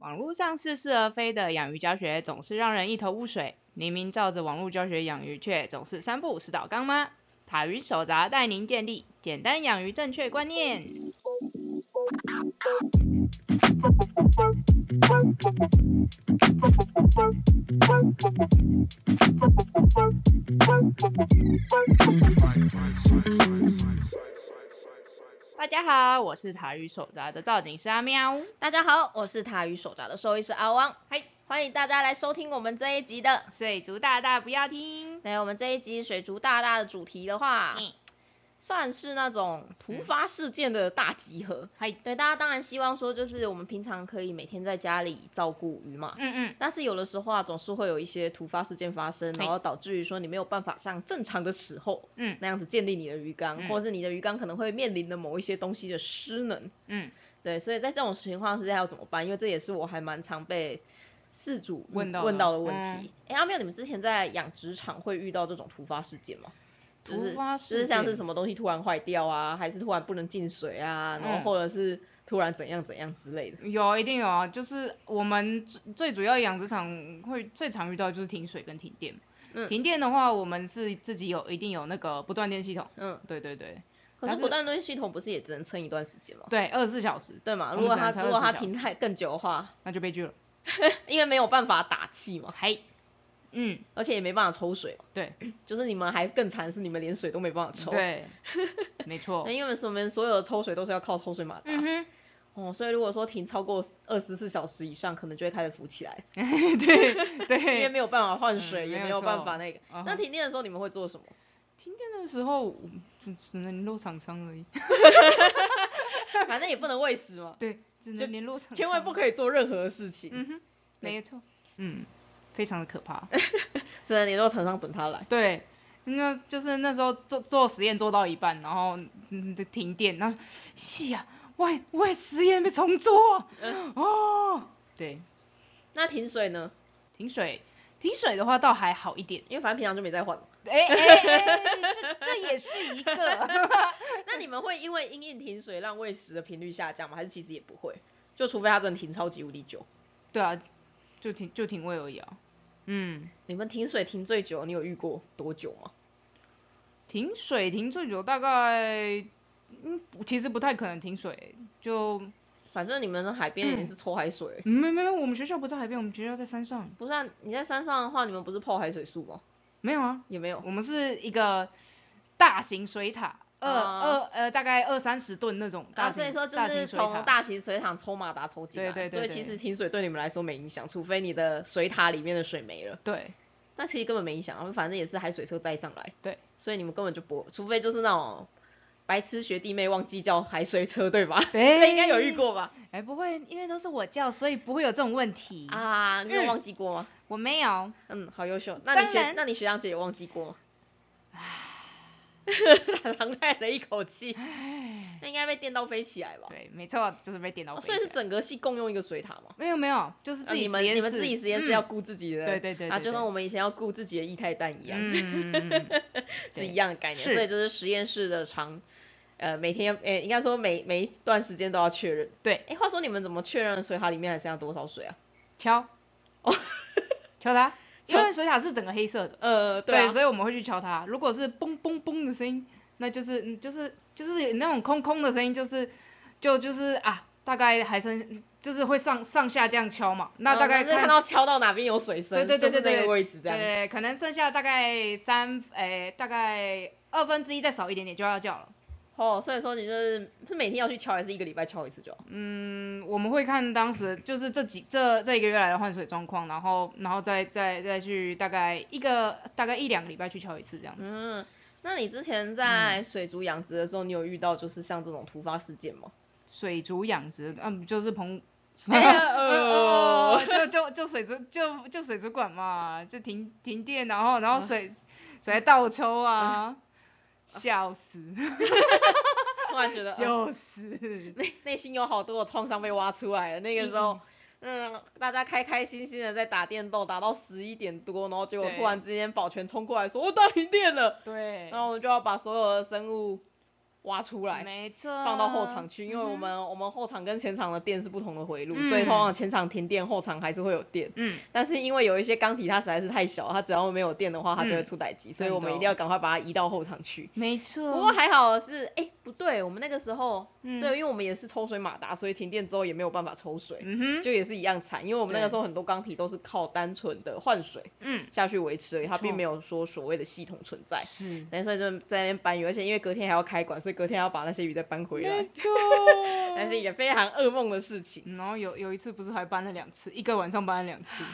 网络上似是而非的养鱼教学总是让人一头雾水，明明照着网络教学养鱼，却总是三不五时倒缸吗？塔鱼手札带您建立简单养鱼正确观念。大家好，我是塔鱼手札的造景师阿喵。大家好，我是塔鱼手札的兽医师阿汪，嗨，欢迎大家来收听我们这一集的。水族大大不要听。对，我们这一集水族大大的主题的话，嗯算是那种突发事件的大集合。嗨，对，大家当然希望说，就是我们平常可以每天在家里照顾鱼嘛。嗯嗯，但是有的时候啊，总是会有一些突发事件发生，然后导致于说你没有办法像正常的时候，嗯那样子建立你的鱼缸，嗯或者是你的鱼缸可能会面临的某一些东西的失能。嗯，对，所以在这种情况之下要怎么办？因为这也是我还蛮常被饲主问到的问到的问嗯题。哎、阿妙，你们之前在养殖场会遇到这种突发事件吗？就是突发事就是像是什么东西突然坏掉啊，还是突然不能进水啊，然后嗯或者是突然怎样怎样之类的。有，一定有啊，就是我们最最主要养殖场会最常遇到就是停水跟停电。嗯停电的话，我们是自己有一定有那个不断电系统。嗯，对对对，可是是不断电系统不是也只能撑一段时间吗？对，二十四小时，对嘛？如果它如果它24小时停太更久的话，那就悲剧了。因为没有办法打气嘛，嘿，嗯，而且也没办法抽水，对 就是你们还更惨是你们连水都没办法抽。对，没错那。因为我们所有的抽水都是要靠抽水马达。嗯哼，哦，所以如果说停超过二十四小时以上，可能就会开始浮起来，对对 因为对。没有办法换水，嗯也没有办法那个。嗯那停电的时候你们会做什么？停电的时候，我就只能联络厂商而已。反正也不能喂食嘛，对，只就能联络厂商。千万不可以做任何事情，嗯哼，没错。嗯，非常的可怕。只能联络厂商等他来。对，那就是那时候做做实验做到一半，然后停电，然后是啊，我的我的实验被重做，哦，对，那停水呢？停水，停水的话倒还好一点，因为反正平常就没在换嘛。哎哎哎，这这也是一个，那你们会因为因应停水让喂食的频率下降吗？还是其实也不会？就除非它真的停超级无敌久。对啊，就停就停喂而已啊，嗯，你们停水停最久，你有遇过多久吗？停水停最久大概，嗯，其实不太可能停水，就反正你们的海边也是抽海水。没没没，我们学校不在海边，我们学校在山上，不是啊，你在山上的话，你们不是泡海水树吗？没有啊，也没有。我们是一个大型水塔，二、啊二呃大概二三十吨那种大啊，所以说就是从大型水厂抽马达抽进来，对对对对所以其实停水对你们来说没影响，除非你的水塔里面的水没了，对那其实根本没影响，反正也是海水车载上来，对，所以你们根本就不，除非就是那种白痴学弟妹忘记叫海水车，对吧？对 这应该有遇过吧？哎不会，因为都是我叫，所以不会有这种问题。啊，你有嗯忘记过吗？我没有，嗯，好优秀。那你学那你学长姐有忘记过吗？长叹了一口气，唉，那应该被电到飞起来吧？对，没错，就是被电到哦飞起来、所以是整个系共用一个水塔吗？没有没有，就是自己啊你们你们自己实验室嗯。要顾自己的，对对对啊，对对就跟我们以前要顾自己的液态氮一样，嗯是 对。一样的概念。是。所以就是实验室的长，呃，每天要，呃，应该说每每一段时间都要确认。对，哎，话说你们怎么确认水塔里面还剩下多少水啊？敲，哦，敲它，因敲为水塔是整个黑色的，呃，对，啊，所以我们会去敲它。如果是嘣嘣嘣的声音，那就是嗯就是就是有那种空空的声音，就是就就是啊，大概还剩就是会上上下这样敲嘛。那大概看到敲到哪边有水声，对对对对就是那对个位置这样。对，可能剩下大概三诶、大概二分之一再少一点点就要叫了。哦，所以说你就是是每天要去敲，还是一个礼拜敲一次就好？嗯，我们会看当时就是这几这这一个月来的换水状况，然后然后再再再去大概一个大概一两个礼拜去敲一次这样子。嗯，那你之前在水族养殖的时候，你有遇到就是像这种突发事件吗？水族养殖，嗯，就是澎，哎呀哦呃，就就就水族就就水族馆嘛，就停停电，然后然后水水在倒抽啊，笑死，突然觉得，呃 笑死，内内心有好多的创伤被挖出来了。那个时候，嗯，大家开开心心的在打电动，打到十一点多，然后结果突然之间保全冲过来说，我、哦、大停电了，对。然后我们就要把所有的生物挖出来，没错，放到后场去，因为我们我们后场跟前场的电是不同的回路，所以通常前场停电，后场还是会有电。嗯。但是因为有一些钢体它实在是太小，它只要没有电的话，它就会出歹机，所以我们一定要赶快把它移到后场去。没错。不过还好是，哎，不对，我们那个时候，对，因为我们也是抽水马达，所以停电之后也没有办法抽水，嗯哼，就也是一样惨，因为我们那个时候很多钢体都是靠单纯的换水，嗯，下去维持而已，它并没有说所谓的系统存在。是。所以就在那边搬运，而且因为隔天还要开馆，所以隔天要把那些鱼再搬回来。没错。那是一个非常噩梦的事情。然后有有一次不是还搬了两次，一个晚上搬了两次。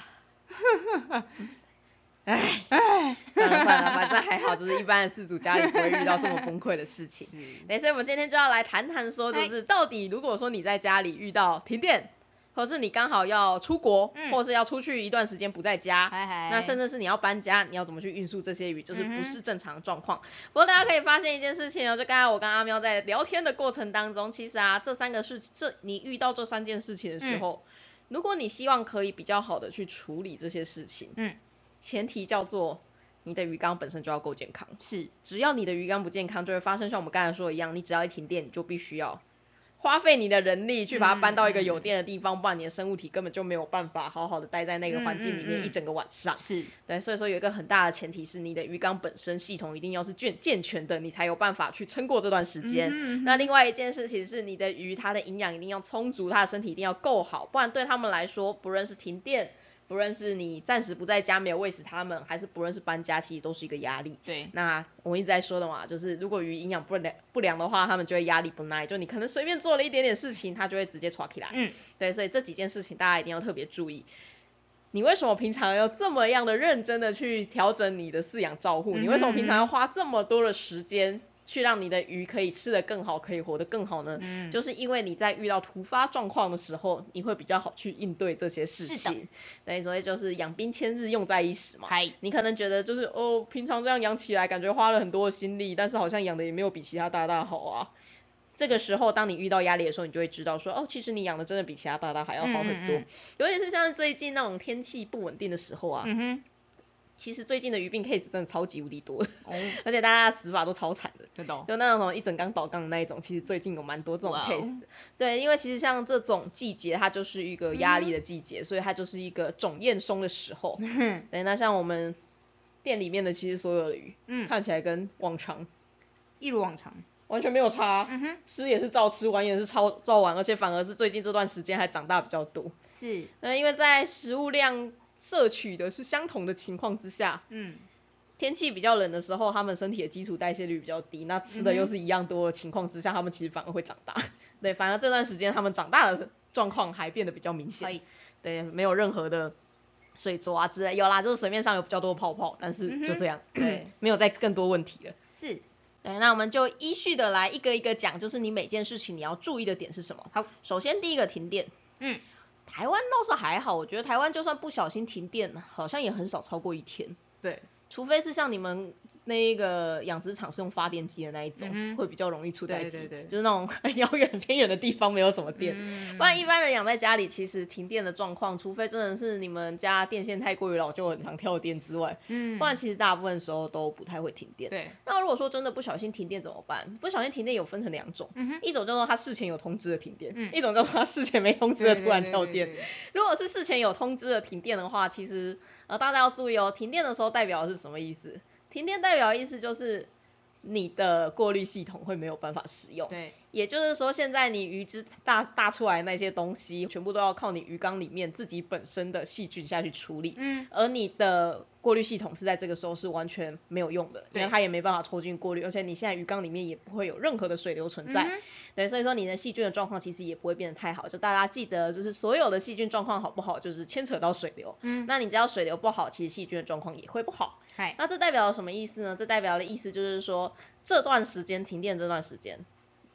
唉唉，算了算了，反正还好，就是一般的四组家里不会遇到这么崩溃的事情。是。所以我们今天就要来谈谈说，就是到底如果说你在家里遇到停电。或是你刚好要出国，或是要出去一段时间不在家，那甚至是你要搬家，你要怎么去运输这些鱼，就是不是正常状况。不过大家可以发现一件事情哦，就刚刚我跟阿喵在聊天的过程当中，其实啊，这三个事，这你遇到这三件事情的时候，如果你希望可以比较好的去处理这些事情，嗯，前提叫做你的鱼缸本身就要够健康。是，只要你的鱼缸不健康，就会发生像我们刚才说的一样，你只要一停电，你就必须要。花费你的人力去把它搬到一个有电的地方，不然你的生物体根本就没有办法好好的待在那个环境里面一整个晚上。是对，所以说有一个很大的前提是你的鱼缸本身系统一定要是健健全的，你才有办法去撑过这段时间。那另外一件事情是你的鱼它的营养一定要充足，它的身体一定要够好，不然对他们来说，不论是停电。不论是你暂时不在家没有喂食它们，还是不论是搬家，其实都是一个压力。对。那我一直在说的嘛，就是如果鱼营养不良不良的话，它们就会压力不耐，就你可能随便做了一点点事情，它就会直接抓起来。嗯。对，所以这几件事情大家一定要特别注意。你为什么平常要这么样的认真的去调整你的饲养照护？你为什么平常要花这么多的时间？去让你的鱼可以吃得更好，可以活得更好呢？嗯，就是因为你在遇到突发状况的时候，你会比较好去应对这些事情。对，所以就是养兵千日，用在一时嘛。嗨，你可能觉得就是哦，平常这样养起来，感觉花了很多的心力，但是好像养的也没有比其他大大好啊。这个时候，当你遇到压力的时候，你就会知道说，哦，其实你养的真的比其他大大还要好很多。尤其是像最近那种天气不稳定的时候啊。嗯哼。其实最近的鱼病 case 真的超级无敌多，而且大家死法都超惨的，就那种一整缸倒缸的那一种，其实最近有蛮多这种 case。对，因为其实像这种季节，它就是一个压力的季节，所以它就是一个种验松的时候。对，那像我们店里面的其实所有的鱼，看起来跟往常一如往常，完全没有差。嗯哼，吃也是照吃，玩也是超照玩，而且反而是最近这段时间还长大比较多。是，那因为在食物量。摄取的是相同的情况之下，嗯，天气比较冷的时候，他们身体的基础代谢率比较低，那吃的又是一样多的情况之下，他们其实反而会长大。对，反而这段时间他们长大的状况还变得比较明显。对，没有任何的水浊啊之类，有啦，就是水面上有比较多泡泡，但是就这样，对，没有再更多问题了。是，对，那我们就依序的来一个一个讲，就是你每件事情你要注意的点是什么？好，首先第一个停电，嗯。台湾倒是还好，我觉得台湾就算不小心停电，好像也很少超过一天。对。除非是像你们那一个养殖场是用发电机的那一种，会比较容易出代机，就是那种很遥远偏远的地方没有什么电，不然一般人养在家里，其实停电的状况，除非真的是你们家电线太过于老旧，很常跳电之外，嗯不然其实大部分时候都不太会停电。对。那如果说真的不小心停电怎么办？不小心停电有分成两种，一种叫做他事前有通知的停电，一种叫做他事前没通知的突然跳电。如果是事前有通知的停电的话，其实。啊，大家要注意哦，停电的时候代表的是什么意思？停电代表的意思就是你的过滤系统会没有办法使用。对。也就是说，现在你鱼只大大出来那些东西，全部都要靠你鱼缸里面自己本身的细菌下去处理。嗯。而你的过滤系统是在这个时候是完全没有用的，因为它也没办法抽进过滤，而且你现在鱼缸里面也不会有任何的水流存在。对，所以说你的细菌的状况其实也不会变得太好。就大家记得，就是所有的细菌状况好不好，就是牵扯到水流。嗯。那你只要水流不好，其实细菌的状况也会不好。嗨。那这代表了什么意思呢？这代表的意思就是说，这段时间停电这段时间，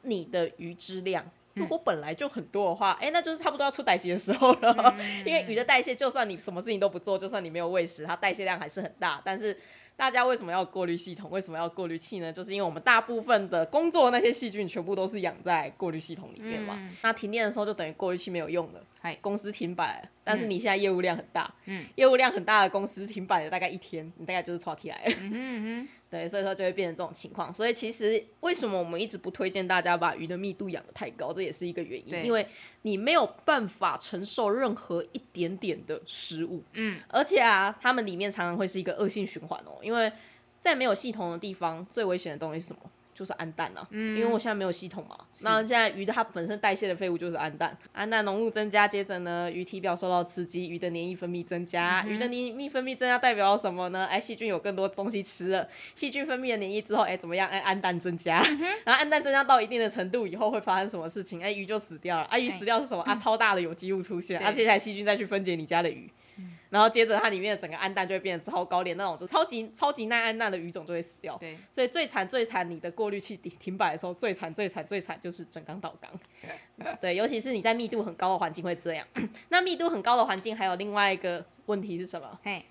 你的鱼质量如果本来就很多的话，哎，那就是差不多要出代级的时候了。因为鱼的代谢，就算你什么事情都不做，就算你没有喂食，它代谢量还是很大。但是大家为什么要过滤系统？为什么要过滤器呢？就是因为我们大部分的工作那些细菌全部都是养在过滤系统里面嘛。那停电的时候就等于过滤器没有用了，公司停摆。但是你现在业务量很大，嗯，业务量很大的公司停摆了大概一天，你大概就是吵起来了。嗯对，所以说就会变成这种情况。所以其实为什么我们一直不推荐大家把鱼的密度养得太高，这也是一个原因，因为你没有办法承受任何一点点的食物。嗯，而且啊，它们里面常常会是一个恶性循环哦，因为在没有系统的地方，最危险的东西是什么？就是氨氮啊，因为我现在没有系统嘛。那现在鱼的它本身代谢的废物就是氨氮，氨氮浓度增加，接着呢，鱼体表受到刺激，鱼的黏液分泌增加，鱼的黏液分泌增加代表什么呢？哎，细菌有更多东西吃了，细菌分泌了黏液之后，哎，怎么样？哎，氨氮增加，然后氨氮增加到一定的程度以后会发生什么事情？哎，鱼就死掉了。啊，鱼死掉是什么？啊，超大的有机物出现，啊，接下来细菌再去分解你家的鱼。然后接着它里面的整个氨氮就会变得超高，连那种就超级超级耐氨氮的鱼种就会死掉。对，所以最惨最惨，你的过滤器停停摆的时候，最惨最惨最惨就是整缸倒缸。对，尤其是你在密度很高的环境会这样。那密度很高的环境还有另外一个问题是什么？嘿，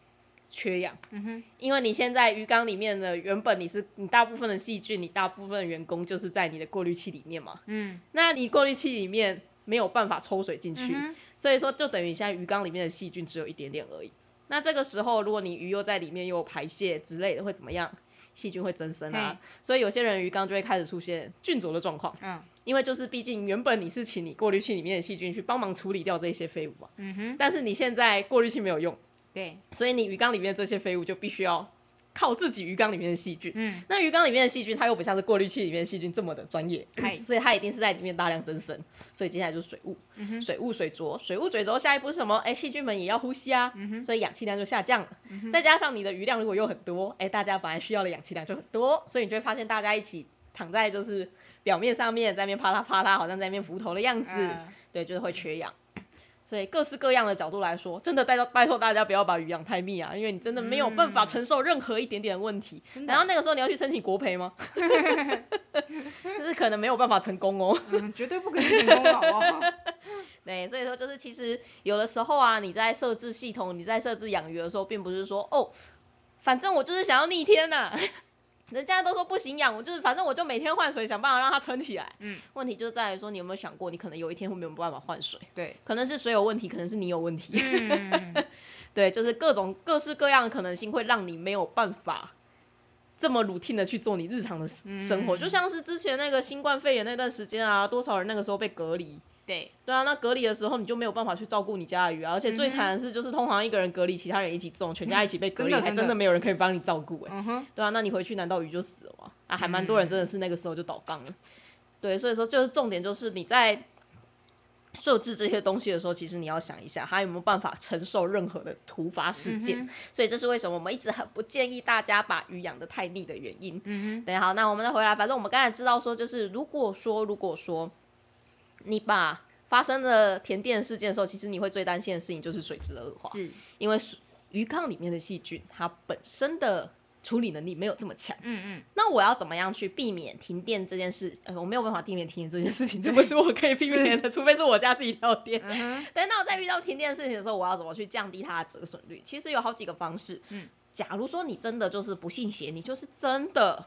缺氧。嗯哼。因为你现在鱼缸里面的原本你是你大部分的细菌，你大部分员工就是在你的过滤器里面嘛。嗯。那你过滤器里面没有办法抽水进去。所以说，就等于现在鱼缸里面的细菌只有一点点而已。那这个时候，如果你鱼又在里面又排泄之类的，会怎么样？细菌会增生啊。所以有些人鱼缸就会开始出现菌浊的状况。嗯。因为就是毕竟原本你是请你过滤器里面的细菌去帮忙处理掉这些废物嘛。嗯哼。但是你现在过滤器没有用。对。所以你鱼缸里面这些废物就必须要。靠自己鱼缸里面的细菌，嗯，那鱼缸里面的细菌它又不像是过滤器里面的细菌这么的专业，所以它一定是在里面大量增生，所以接下来就是水雾，水雾水浊，水雾水浊，下一步是什么？哎，细菌们也要呼吸啊，所以氧气量就下降。了，再加上你的鱼量如果又很多，哎，大家本来需要的氧气量就很多，所以你就会发现大家一起躺在就是表面上面在那边啪嗒啪嗒，好像在那边浮头的样子，对，就是会缺氧。所以各式各样的角度来说，真的拜托拜托大家不要把鱼养太密啊，因为你真的没有办法承受任何一点点问题。然后那个时候你要去申请国赔吗？就是可能没有办法成功哦。绝对不可能成功，好不好？对，所以说就是其实有的时候啊，你在设置系统，你在设置养鱼的时候，并不是说哦，反正我就是想要逆天呐。人家都说不行养，我就是反正我就每天换水，想办法让它撑起来。嗯，问题就在于说，你有没有想过，你可能有一天会没有办法换水？对，可能是水有问题，可能是你有问题。嗯，对，就是各种各式各样的可能性会让你没有办法这么 routine 的去做你日常的生活，就像是之前那个新冠肺炎那段时间啊，多少人那个时候被隔离。对，对啊，那隔离的时候你就没有办法去照顾你家的鱼啊，而且最惨的是就是通常一个人隔离，其他人一起种，全家一起被隔离，还真的没有人可以帮你照顾哎。对啊，那你回去难道鱼就死了吗？啊，还蛮多人真的是那个时候就倒缸了。对，所以说就是重点就是你在设置这些东西的时候，其实你要想一下，它有没有办法承受任何的突发事件。所以这是为什么我们一直很不建议大家把鱼养的太密的原因。嗯哼。对，好，那我们再回来，反正我们刚才知道说，就是如果说如果说。你把发生的停电事件的时候，其实你会最担心的事情就是水质的恶化，是，因为水鱼缸里面的细菌它本身的处理能力没有这么强，嗯嗯，那我要怎么样去避免停电这件事？呃，我没有办法避免停电这件事情，这不是我可以避免的，除非是我家自己跳电。但那我在遇到停电事情的时候，我要怎么去降低它的折损率？其实有好几个方式，嗯，假如说你真的就是不信邪，你就是真的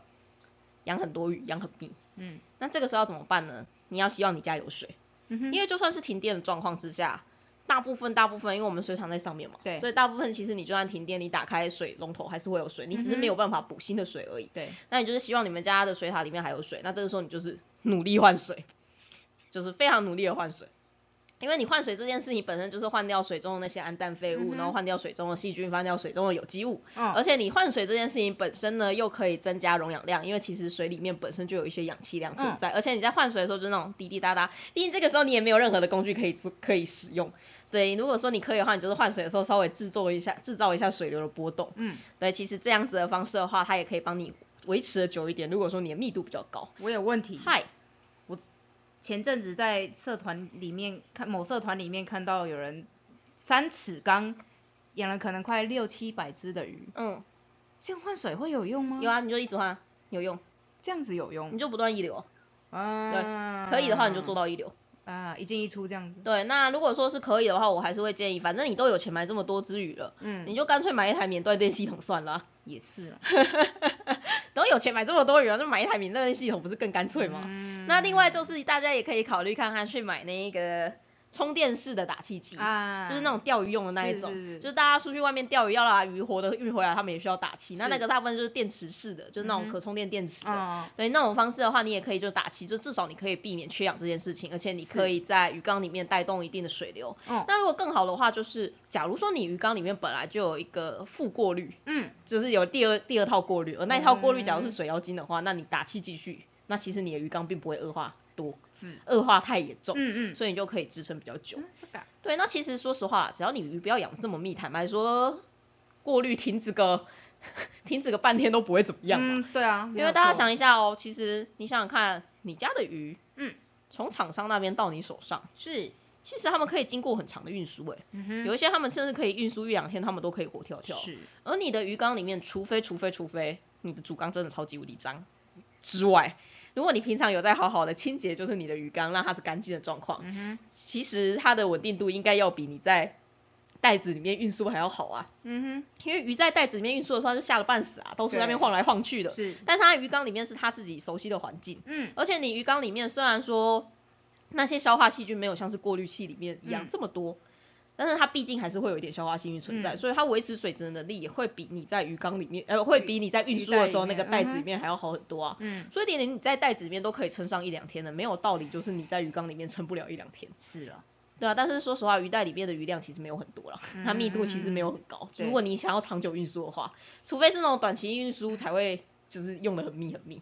养很多鱼，养很密，嗯，那这个时候要怎么办呢？你要希望你家有水，因为就算是停电的状况之下，大部分大部分，因为我们水厂在上面嘛，对，所以大部分其实你就算停电，你打开水龙头还是会有水，你只是没有办法补新的水而已。对，那你就是希望你们家的水塔里面还有水，那这个时候你就是努力换水，就是非常努力的换水。因为你换水这件事情本身就是换掉水中的那些氨氮废物，然后换掉水中的细菌，换掉水中的有机物。嗯。而且你换水这件事情本身呢，又可以增加溶氧量，因为其实水里面本身就有一些氧气量存在。而且你在换水的时候，就是那种滴滴答答，毕竟这个时候你也没有任何的工具可以做可以使用。对，如果说你可以的话，你就是换水的时候稍微制作一下，制造一下水流的波动。嗯。对，其实这样子的方式的话，它也可以帮你维持的久一点。如果说你的密度比较高。我有问题。嗨。我。前阵子在社团里面看某社团里面看到有人三尺缸养了可能快六七百只的鱼，嗯，这样换水会有用吗？有啊，你就一直换，有用。这样子有用？你就不断一流。啊，对，可以的话你就做到一流。啊，一进一出这样子。对，那如果说是可以的话，我还是会建议，反正你都有钱买这么多只鱼了，嗯，你就干脆买一台免断电系统算了。也是啊，都有钱买这么多鱼了，就买一台免断电系统不是更干脆吗？那另外就是大家也可以考虑看看去买那个。充电式的打气机啊，就是那种钓鱼用的那一种，就是大家出去外面钓鱼要把鱼活的运回来，他们也需要打气。那那个大部分就是电池式的，就是那种可充电电池的。对，那种方式的话，你也可以就打气，就至少你可以避免缺氧这件事情，而且你可以在鱼缸里面带动一定的水流。那如果更好的话，就是假如说你鱼缸里面本来就有一个负过滤，嗯，就是有第二第二套过滤，而那一套过滤假如是水妖精的话，那你打气继续，那其实你的鱼缸并不会恶化多。恶化太严重，嗯嗯，所以你就可以支撑比较久。对，那其实说实话，只要你鱼不要养这么密，坦白说，过滤停止个 停止个半天都不会怎么样嘛。对啊，因为大家想一下哦，其实你想想看，你家的鱼，嗯，从厂商那边到你手上，是，其实他们可以经过很长的运输，哎，有一些他们甚至可以运输一两天，他们都可以活跳跳。是，而你的鱼缸里面，除非除非除非你的主缸真的超级无敌脏之外。如果你平常有在好好的清洁，就是你的鱼缸，让它是干净的状况，其实它的稳定度应该要比你在袋子里面运输还要好啊，嗯哼，因为鱼在袋子里面运输的时候就吓得半死啊，都是那边晃来晃去的，是，但它鱼缸里面是它自己熟悉的环境，嗯，而且你鱼缸里面虽然说那些消化细菌没有像是过滤器里面一样这么多。但是它毕竟还是会有一点消化细菌存在，所以它维持水质的能力也会比你在鱼缸里面，呃，会比你在运输的时候那个袋子里面还要好很多啊。嗯。所以连你在袋子里面都可以撑上一两天的，没有道理就是你在鱼缸里面撑不了一两天。是啊。对啊，但是说实话，鱼袋里面的鱼量其实没有很多了，它密度其实没有很高。如果你想要长久运输的话，除非是那种短期运输才会就是用的很密很密。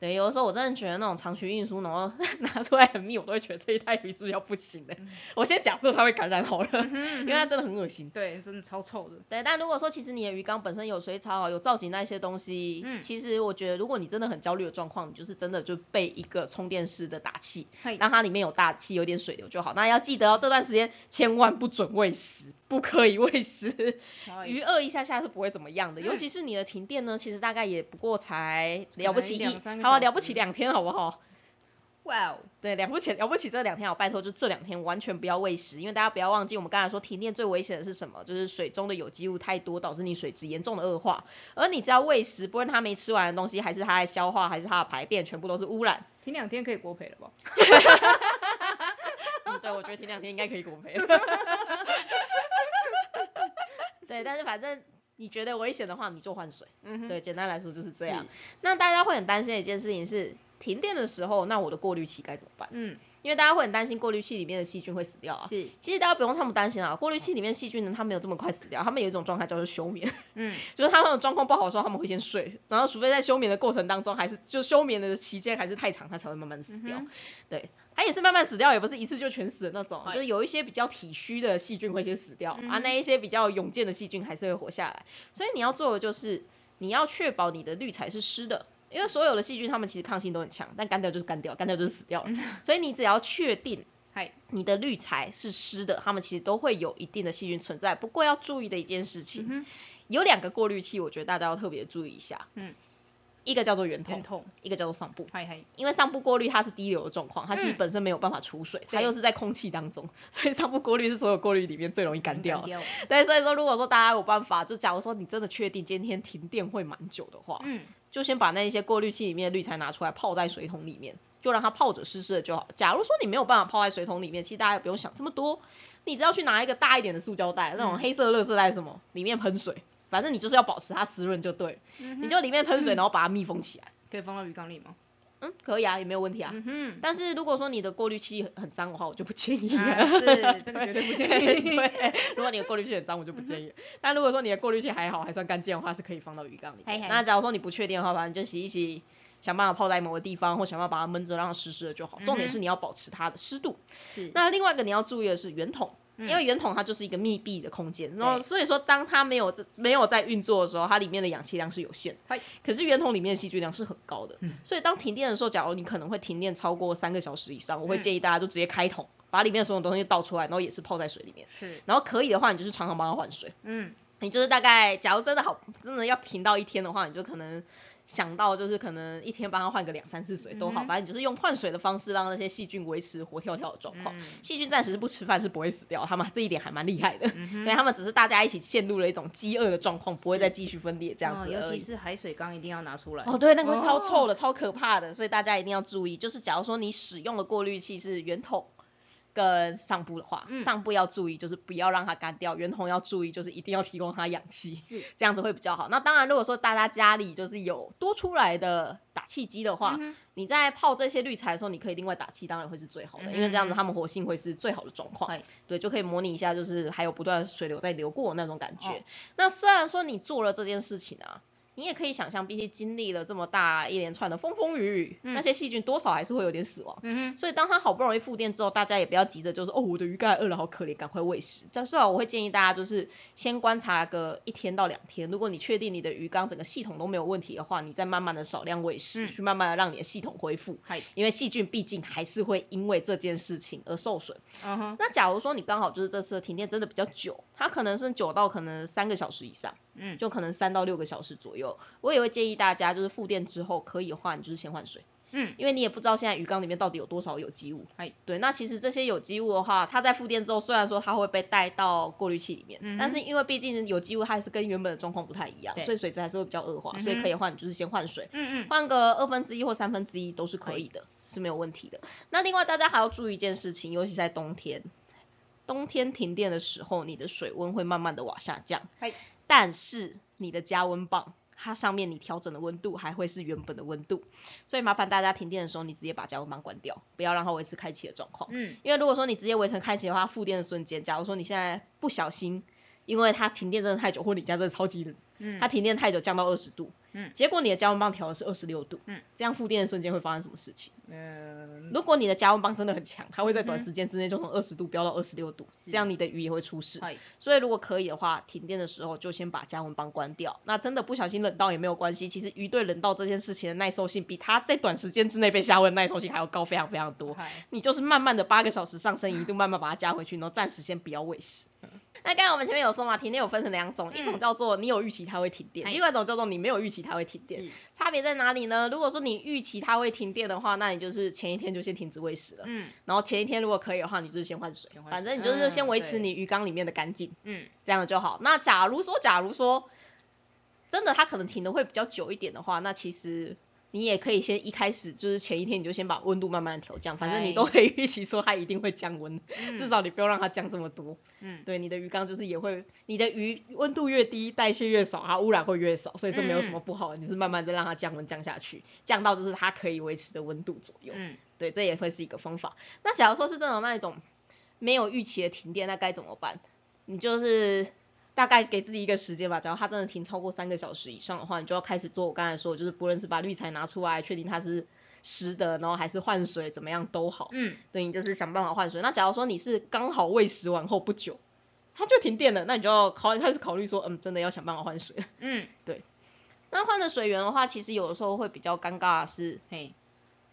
对，有的时候我真的觉得那种长期运输，然后 拿出来很密，我都会觉得这一袋鱼是不是要不行的。我先假设它会感染好了，因为它真的很恶心。对，真的超臭的。对，但如果说其实你的鱼缸本身有水草、有造景那些东西，其实我觉得如果你真的很焦虑的状况，你就是真的就备一个充电式的打气，让它里面有大气、有点水流就好。那要记得哦，这段时间千万不准喂食，不可以喂食。鱼饿一下下是不会怎么样的，尤其是你的停电呢，其实大概也不过才了不起一。好了不起两天好不好？哇哦，对，了不起了不起这两天，我拜托就这两天完全不要喂食，因为大家不要忘记，我们刚才说停电最危险的是什么？就是水中的有机物太多，导致你水质严重的恶化。而你只要喂食，不论它没吃完的东西，还是它在消化，还是它的排便，全部都是污染。停两天可以国赔了吧？对，我觉得停两天应该可以国赔了。对，但是反正。你觉得危险的话，你就换水。嗯对，简单来说就是这样。那大家会很担心的一件事情是，停电的时候，那我的过滤器该怎么办？嗯。因为大家会很担心过滤器里面的细菌会死掉啊。是。其实大家不用那么担心啊，过滤器里面细菌呢，它没有这么快死掉，它们有一种状态叫做休眠。嗯。就是它们状况不好的时候，他们会先睡，然后除非在休眠的过程当中，还是就休眠的期间还是太长，它才会慢慢死掉。对。它也是慢慢死掉，也不是一次就全死的那种，就是有一些比较体虚的细菌会先死掉，啊，那一些比较勇健的细菌还是会活下来。所以你要做的就是，你要确保你的滤材是湿的。因为所有的细菌，它们其实抗性都很强，但干掉就是干掉，干掉就是死掉了。所以你只要确定，嗨，你的滤材是湿的，它们其实都会有一定的细菌存在。不过要注意的一件事情，有两个过滤器，我觉得大家要特别注意一下。嗯。一个叫做圆筒，一个叫做上部。嗨嗨，因为上部过滤它是低流的状况，它其实本身没有办法出水，它又是在空气当中，所以上部过滤是所有过滤里面最容易干掉。对，所以说如果说大家有办法，就假如说你真的确定今天停电会蛮久的话，嗯，就先把那一些过滤器里面的滤材拿出来泡在水桶里面，就让它泡着湿湿的就好。假如说你没有办法泡在水桶里面，其实大家也不用想这么多，你只要去拿一个大一点的塑胶袋，那种黑色的垃圾袋什么，里面喷水。反正你就是要保持它湿润就对，你就里面喷水，然后把它密封起来。可以放到鱼缸里吗？嗯，可以啊，也没有问题啊。嗯哼。但是如果说你的过滤器很脏的话，我就不建议了。是，这个绝对不建议。对，如果你的过滤器很脏，我就不建议。但如果说你的过滤器还好，还算干净的话，是可以放到鱼缸里。那假如说你不确定的话，反正就洗一洗，想办法泡在某个地方，或想办法把它闷着，让它湿湿的就好。重点是你要保持它的湿度。是。那另外一个你要注意的是圆筒。因为圆筒它就是一个密闭的空间，然后所以说当它没有没有在运作的时候，它里面的氧气量是有限。可是圆筒里面的细菌量是很高的。所以当停电的时候，假如你可能会停电超过三个小时以上，我会建议大家就直接开桶，把里面所有东西倒出来，然后也是泡在水里面。是。然后可以的话，你就是常常帮它换水。嗯。你就是大概，假如真的好，真的要停到一天的话，你就可能。想到就是可能一天帮他换个两三次水都好，反正你就是用换水的方式让那些细菌维持活跳跳的状况。细菌暂时是不吃饭是不会死掉，他们这一点还蛮厉害的，因为他们只是大家一起陷入了一种饥饿的状况，不会再继续分裂这样子。尤其是海水缸一定要拿出来。哦，对，那个超臭的，超可怕的，所以大家一定要注意。就是假如说你使用的过滤器是圆筒。跟上部的话，上部要注意，就是不要让它干掉；圆筒要注意，就是一定要提供它氧气，是这样子会比较好。那当然，如果说大家家里就是有多出来的打气机的话，你在泡这些滤材的时候，你可以另外打气，当然会是最好的，因为这样子它们活性会是最好的状况。对，就可以模拟一下，就是还有不断水流在流过那种感觉。那虽然说你做了这件事情啊。你也可以想象，毕竟经历了这么大一连串的风风雨雨，那些细菌多少还是会有点死亡。嗯所以当它好不容易复电之后，大家也不要急着就是哦，我的鱼缸饿了，好可怜，赶快喂食。但是啊，我会建议大家就是先观察个一天到两天，如果你确定你的鱼缸整个系统都没有问题的话，你再慢慢的少量喂食，去慢慢的让你的系统恢复。因为细菌毕竟还是会因为这件事情而受损。嗯哼。那假如说你刚好就是这次停电真的比较久，它可能是久到可能三个小时以上。嗯，就可能三到六个小时左右，我也会建议大家，就是复电之后可以的话，你就是先换水。嗯，因为你也不知道现在鱼缸里面到底有多少有机物。哎，对，那其实这些有机物的话，它在复电之后，虽然说它会被带到过滤器里面，但是因为毕竟有机物它还是跟原本的状况不太一样，所以水质还是会比较恶化，所以可以换，就是先换水。嗯嗯，换个二分之一或三分之一都是可以的，是没有问题的。那另外大家还要注意一件事情，尤其在冬天，冬天停电的时候，你的水温会慢慢的往下降。但是你的加温棒，它上面你调整的温度还会是原本的温度，所以麻烦大家停电的时候，你直接把加温棒关掉，不要让它维持开启的状况。嗯，因为如果说你直接维持开启的话，复电的瞬间，假如说你现在不小心，因为它停电真的太久，或你家真的超级冷，嗯，它停电太久降到二十度。嗯，结果你的加温棒调的是二十六度，嗯，这样复电的瞬间会发生什么事情？嗯，如果你的加温棒真的很强，它会在短时间之内就从二十度飙到二十六度，这样你的鱼也会出事。所以如果可以的话，停电的时候就先把加温棒关掉。那真的不小心冷到也没有关系，其实鱼对冷到这件事情的耐受性，比它在短时间之内被下温耐受性还要高非常非常多。你就是慢慢的八个小时上升一度，慢慢把它加回去，然后暂时先不要喂食。那刚才我们前面有说嘛，停电有分成两种，一种叫做你有预期它会停电，另外一种叫做你没有预期它会停电。差别在哪里呢？如果说你预期它会停电的话，那你就是前一天就先停止喂食了。嗯。然后前一天如果可以的话，你就是先换水，反正你就是先维持你鱼缸里面的干净。嗯。这样就好。那假如说，假如说真的它可能停的会比较久一点的话，那其实。你也可以先一开始就是前一天你就先把温度慢慢的调降，反正你都可以预期说它一定会降温，至少你不要让它降这么多。嗯，对，你的鱼缸就是也会，你的鱼温度越低，代谢越少，它污染会越少，所以这没有什么不好，就是慢慢的让它降温降下去，降到就是它可以维持的温度左右。嗯，对，这也会是一个方法。那假如说是这种那一种没有预期的停电，那该怎么办？你就是。大概给自己一个时间吧，假如它真的停超过三个小时以上的话，你就要开始做我刚才说，就是不论是把滤材拿出来，确定它是湿的，然后还是换水怎么样都好。嗯，对你就是想办法换水。那假如说你是刚好喂食完后不久，它就停电了，那你就要考开始考虑说，嗯，真的要想办法换水。嗯，对。那换的水源的话，其实有的时候会比较尴尬，是，嘿，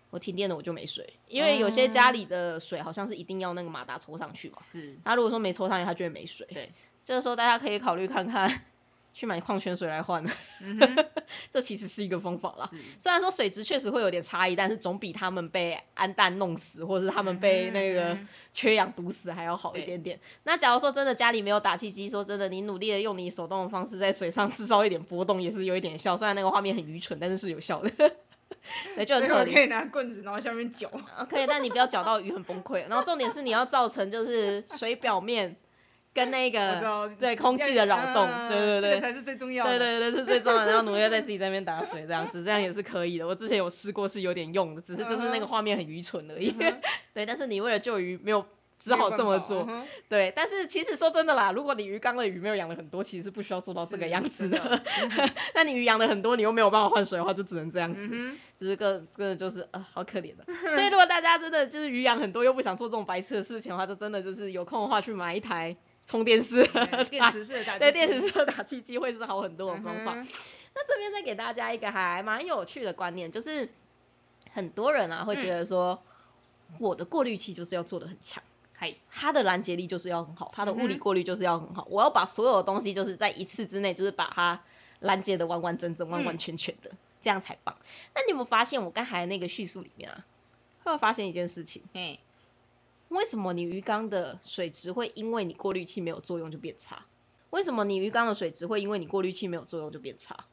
我停电了我就没水，因为有些家里的水好像是一定要那个马达抽上去嘛。是。那如果说没抽上去，它就会没水。对。这个时候大家可以考虑看看，去买矿泉水来换，这其实是一个方法啦。虽然说水质确实会有点差异，但是总比他们被氨氮弄死，或者是他们被那个缺氧毒死还要好一点点。那假如说真的家里没有打气机，说真的，你努力的用你手动的方式在水上制造一点波动，也是有一点效。虽然那个画面很愚蠢，但是是有效的。对，就很可怜。可以拿棍子然后下面搅。可以，但你不要搅到鱼很崩溃。然后重点是你要造成就是水表面。跟那个对空气的扰动，对对对，才是最重要的。对对对，是最重要的。然后努力在自己在那边打水，这样子，这样也是可以的。我之前有试过，是有点用的，只是就是那个画面很愚蠢而已。对，但是你为了救鱼，没有只好这么做。对，但是其实说真的啦，如果你鱼缸的鱼没有养了很多，其实是不需要做到这个样子的。那你鱼养了很多，你又没有办法换水的话，就只能这样子。就是个，真的就是啊，好可怜的。所以如果大家真的就是鱼养很多，又不想做这种白痴的事情的话，就真的就是有空的话去买一台。充电式，电池式打对电池式打气机会是好很多的方法。那这边再给大家一个还蛮有趣的观念，就是很多人啊会觉得说，我的过滤器就是要做的很强，嗨，它的拦截力就是要很好，它的物理过滤就是要很好，我要把所有的东西就是在一次之内就是把它拦截的完完整整、完完全全的。这样才棒。那你有没有发现我刚才那个叙述里面啊，会有发现一件事情？嘿，为什么你鱼缸的水质会因为你过滤器没有作用就变差？为什么你鱼缸的水质会因为你过滤器没有作用就变差？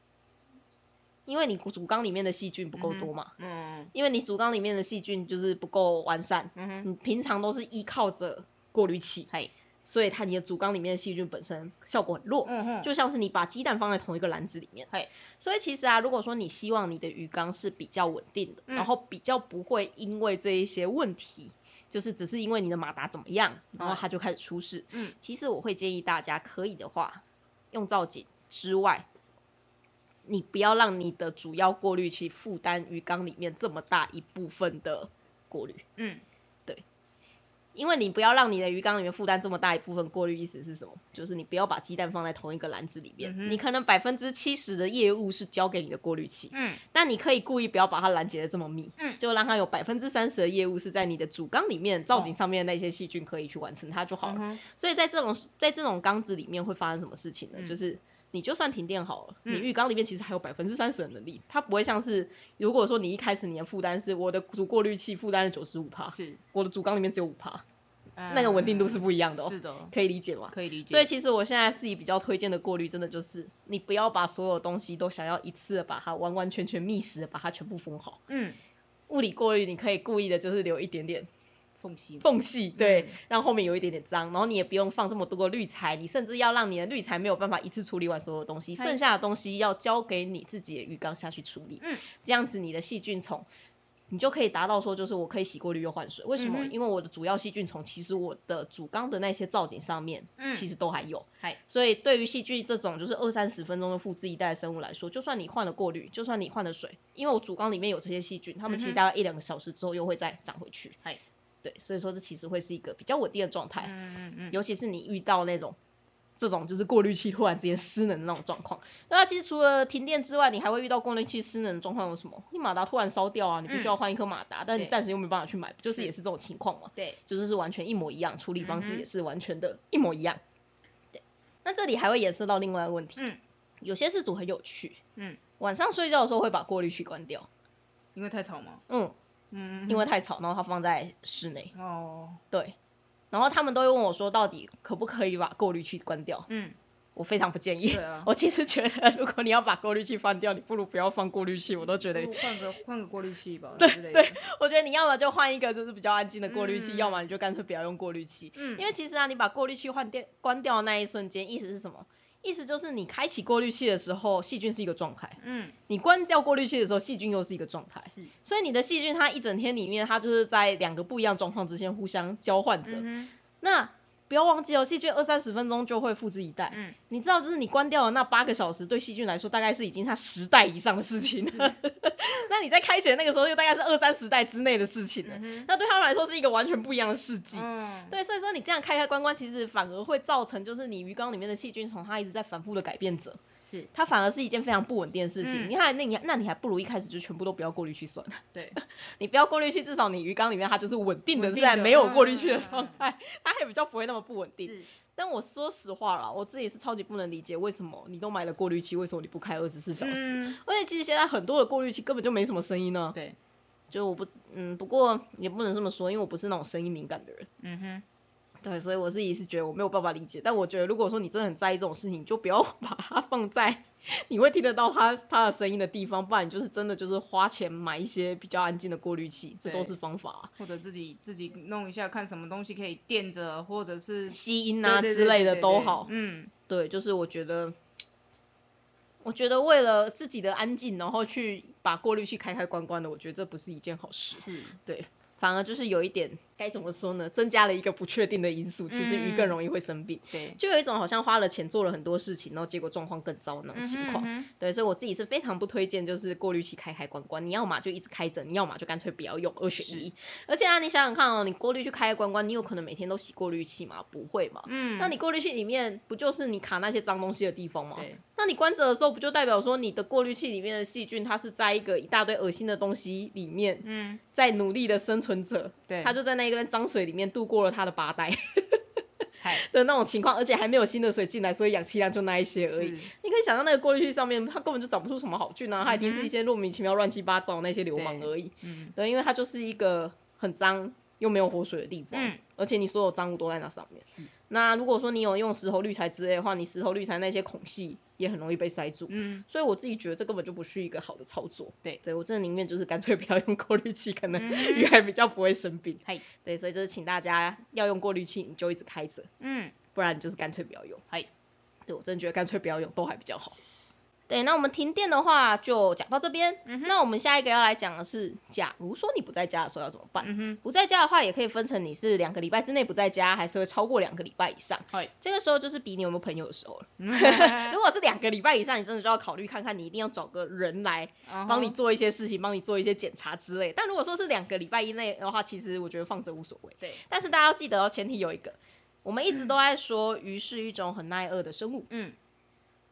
因为你主缸里面的细菌不够多嘛，嗯，因为你主缸里面的细菌就是不够完善，嗯哼，你平常都是依靠着过滤器，嘿，所以它你的主缸里面的细菌本身效果很弱，嗯哼，就像是你把鸡蛋放在同一个篮子里面，嘿，所以其实啊，如果说你希望你的鱼缸是比较稳定的，然后比较不会因为这一些问题，就是只是因为你的马达怎么样，然后它就开始出事，嗯，其实我会建议大家可以的话，用造景之外。你不要让你的主要过滤器负担鱼缸里面这么大一部分的过滤。嗯，对，因为你不要让你的鱼缸里面负担这么大一部分过滤，意思是什么？就是你不要把鸡蛋放在同一个篮子里面。你可能百分之七十的业务是交给你的过滤器。嗯，但你可以故意不要把它拦截的这么密。嗯，就让它有百分之三十的业务是在你的主缸里面造景上面那些细菌可以去完成它就好了。所以在这种在这种缸子里面会发生什么事情呢？就是。你就算停电好了，你浴缸里面其实还有百分之三十的能力，它不会像是如果说你一开始你的负担是我的主过滤器负担了九十五帕，是，我的主缸里面只有五帕，那个稳定度是不一样的哦，是的，可以理解吗？可以理解。所以其实我现在自己比较推荐的过滤，真的就是你不要把所有东西都想要一次的把它完完全全密实的把它全部封好，嗯，物理过滤你可以故意的就是留一点点。缝隙，缝隙，对，让后面有一点点脏，然后你也不用放这么多滤材，你甚至要让你的滤材没有办法一次处理完所有东西，剩下的东西要交给你自己的鱼缸下去处理，嗯，这样子你的细菌虫，你就可以达到说，就是我可以洗过滤又换水，为什么？因为我的主要细菌虫其实我的主缸的那些造景上面，嗯，其实都还有，嗨，所以对于细菌这种就是二三十分钟的复制一代的生物来说，就算你换了过滤，就算你换了水，因为我主缸里面有这些细菌，它们其实大概一两个小时之后又会再长回去，嗨。对，所以说这其实会是一个比较稳定的状态，嗯嗯嗯，尤其是你遇到那种这种就是过滤器突然之间失能的那种状况，那其实除了停电之外，你还会遇到过滤器失能的状况有什么？你马达突然烧掉啊，你必须要换一颗马达，但你暂时又没办法去买，就是也是这种情况嘛？对，就是是完全一模一样，处理方式也是完全的一模一样。对，那这里还会延伸到另外一个问题，嗯，有些事主很有趣，嗯，晚上睡觉的时候会把过滤器关掉，因为太吵吗？嗯。嗯，因为太吵，然后它放在室内。哦。对。然后他们都会问我说，到底可不可以把过滤器关掉？嗯。我非常不建议。对啊。我其实觉得，如果你要把过滤器关掉，你不如不要放过滤器。我都觉得。换个换个过滤器吧。对对。我觉得你要么就换一个就是比较安静的过滤器，要么你就干脆不要用过滤器。嗯。因为其实啊，你把过滤器换电关掉的那一瞬间，意思是什么？意思就是你开启过滤器的时候，细菌是一个状态。嗯。你关掉过滤器的时候，细菌又是一个状态。是。所以你的细菌它一整天里面，它就是在两个不一样状况之间互相交换着。嗯。那不要忘记哦，细菌二三十分钟就会复制一代。嗯。你知道，就是你关掉了那八个小时，对细菌来说大概是已经它十代以上的事情了。那你在开启的那个时候，就大概是二三十代之内的事情了。那对他们来说是一个完全不一样的世纪。嗯。对，所以说你这样开开关关，其实反而会造成就是你鱼缸里面的细菌从它一直在反复的改变着。是。它反而是一件非常不稳定的事情。你看，那你那你还不如一开始就全部都不要过滤器算了。对。你不要过滤器，至少你鱼缸里面它就是稳定的，在没有过滤器的状态，它还比较不会那么不稳定。是。但我说实话啦，我自己是超级不能理解，为什么你都买了过滤器，为什么你不开二十四小时？而且其实现在很多的过滤器根本就没什么声音呢。对，就我不，嗯，不过也不能这么说，因为我不是那种声音敏感的人。嗯哼。对，所以我自己是觉得我没有办法理解，但我觉得如果说你真的很在意这种事情，你就不要 把它放在你会听得到它它的声音的地方，不然你就是真的就是花钱买一些比较安静的过滤器，这都是方法。或者自己自己弄一下，看什么东西可以垫着，或者是吸音啊之类的都好。嗯，对，就是我觉得，我觉得为了自己的安静，然后去把过滤器开开关关的，我觉得这不是一件好事。是，对，反而就是有一点。该怎么说呢？增加了一个不确定的因素，其实鱼更容易会生病。对，就有一种好像花了钱做了很多事情，然后结果状况更糟那种情况。对，所以我自己是非常不推荐，就是过滤器开开关关，你要么就一直开着，你要么就干脆不要用，二选一。而且啊，你想想看哦，你过滤器开开关关，你有可能每天都洗过滤器吗？不会嘛。嗯。那你过滤器里面不就是你卡那些脏东西的地方吗？对。那你关着的时候，不就代表说你的过滤器里面的细菌，它是在一个一大堆恶心的东西里面，嗯，在努力的生存着。对。它就在那一个脏水里面。度过了他的八代，的那种情况，而且还没有新的水进来，所以氧气量就那一些而已。你可以想到那个过滤器上面，它根本就长不出什么好菌啊，它一定是一些莫名其妙、乱七八糟的那些流氓而已。嗯，对，因为它就是一个很脏又没有活水的地方。嗯。而且你所有脏物都在那上面。那如果说你有用石头滤材之类的话，你石头滤材那些孔隙也很容易被塞住。嗯。所以我自己觉得这根本就不是一个好的操作。对。对我真的宁愿就是干脆不要用过滤器，可能 鱼还比较不会生病。嗨。对，所以就是请大家要用过滤器，你就一直开着。嗯。不然你就是干脆不要用。嗨。对我真的觉得干脆不要用都还比较好。对，那我们停电的话就讲到这边。那我们下一个要来讲的是，假如说你不在家的时候要怎么办？不在家的话，也可以分成你是两个礼拜之内不在家，还是会超过两个礼拜以上。这个时候就是比你有没有朋友的时候了。如果是两个礼拜以上，你真的就要考虑看看，你一定要找个人来帮你做一些事情，帮你做一些检查之类。但如果说是两个礼拜以内的话，其实我觉得放着无所谓。对。但是大家要记得哦，前提有一个，我们一直都在说鱼是一种很耐饿的生物。嗯。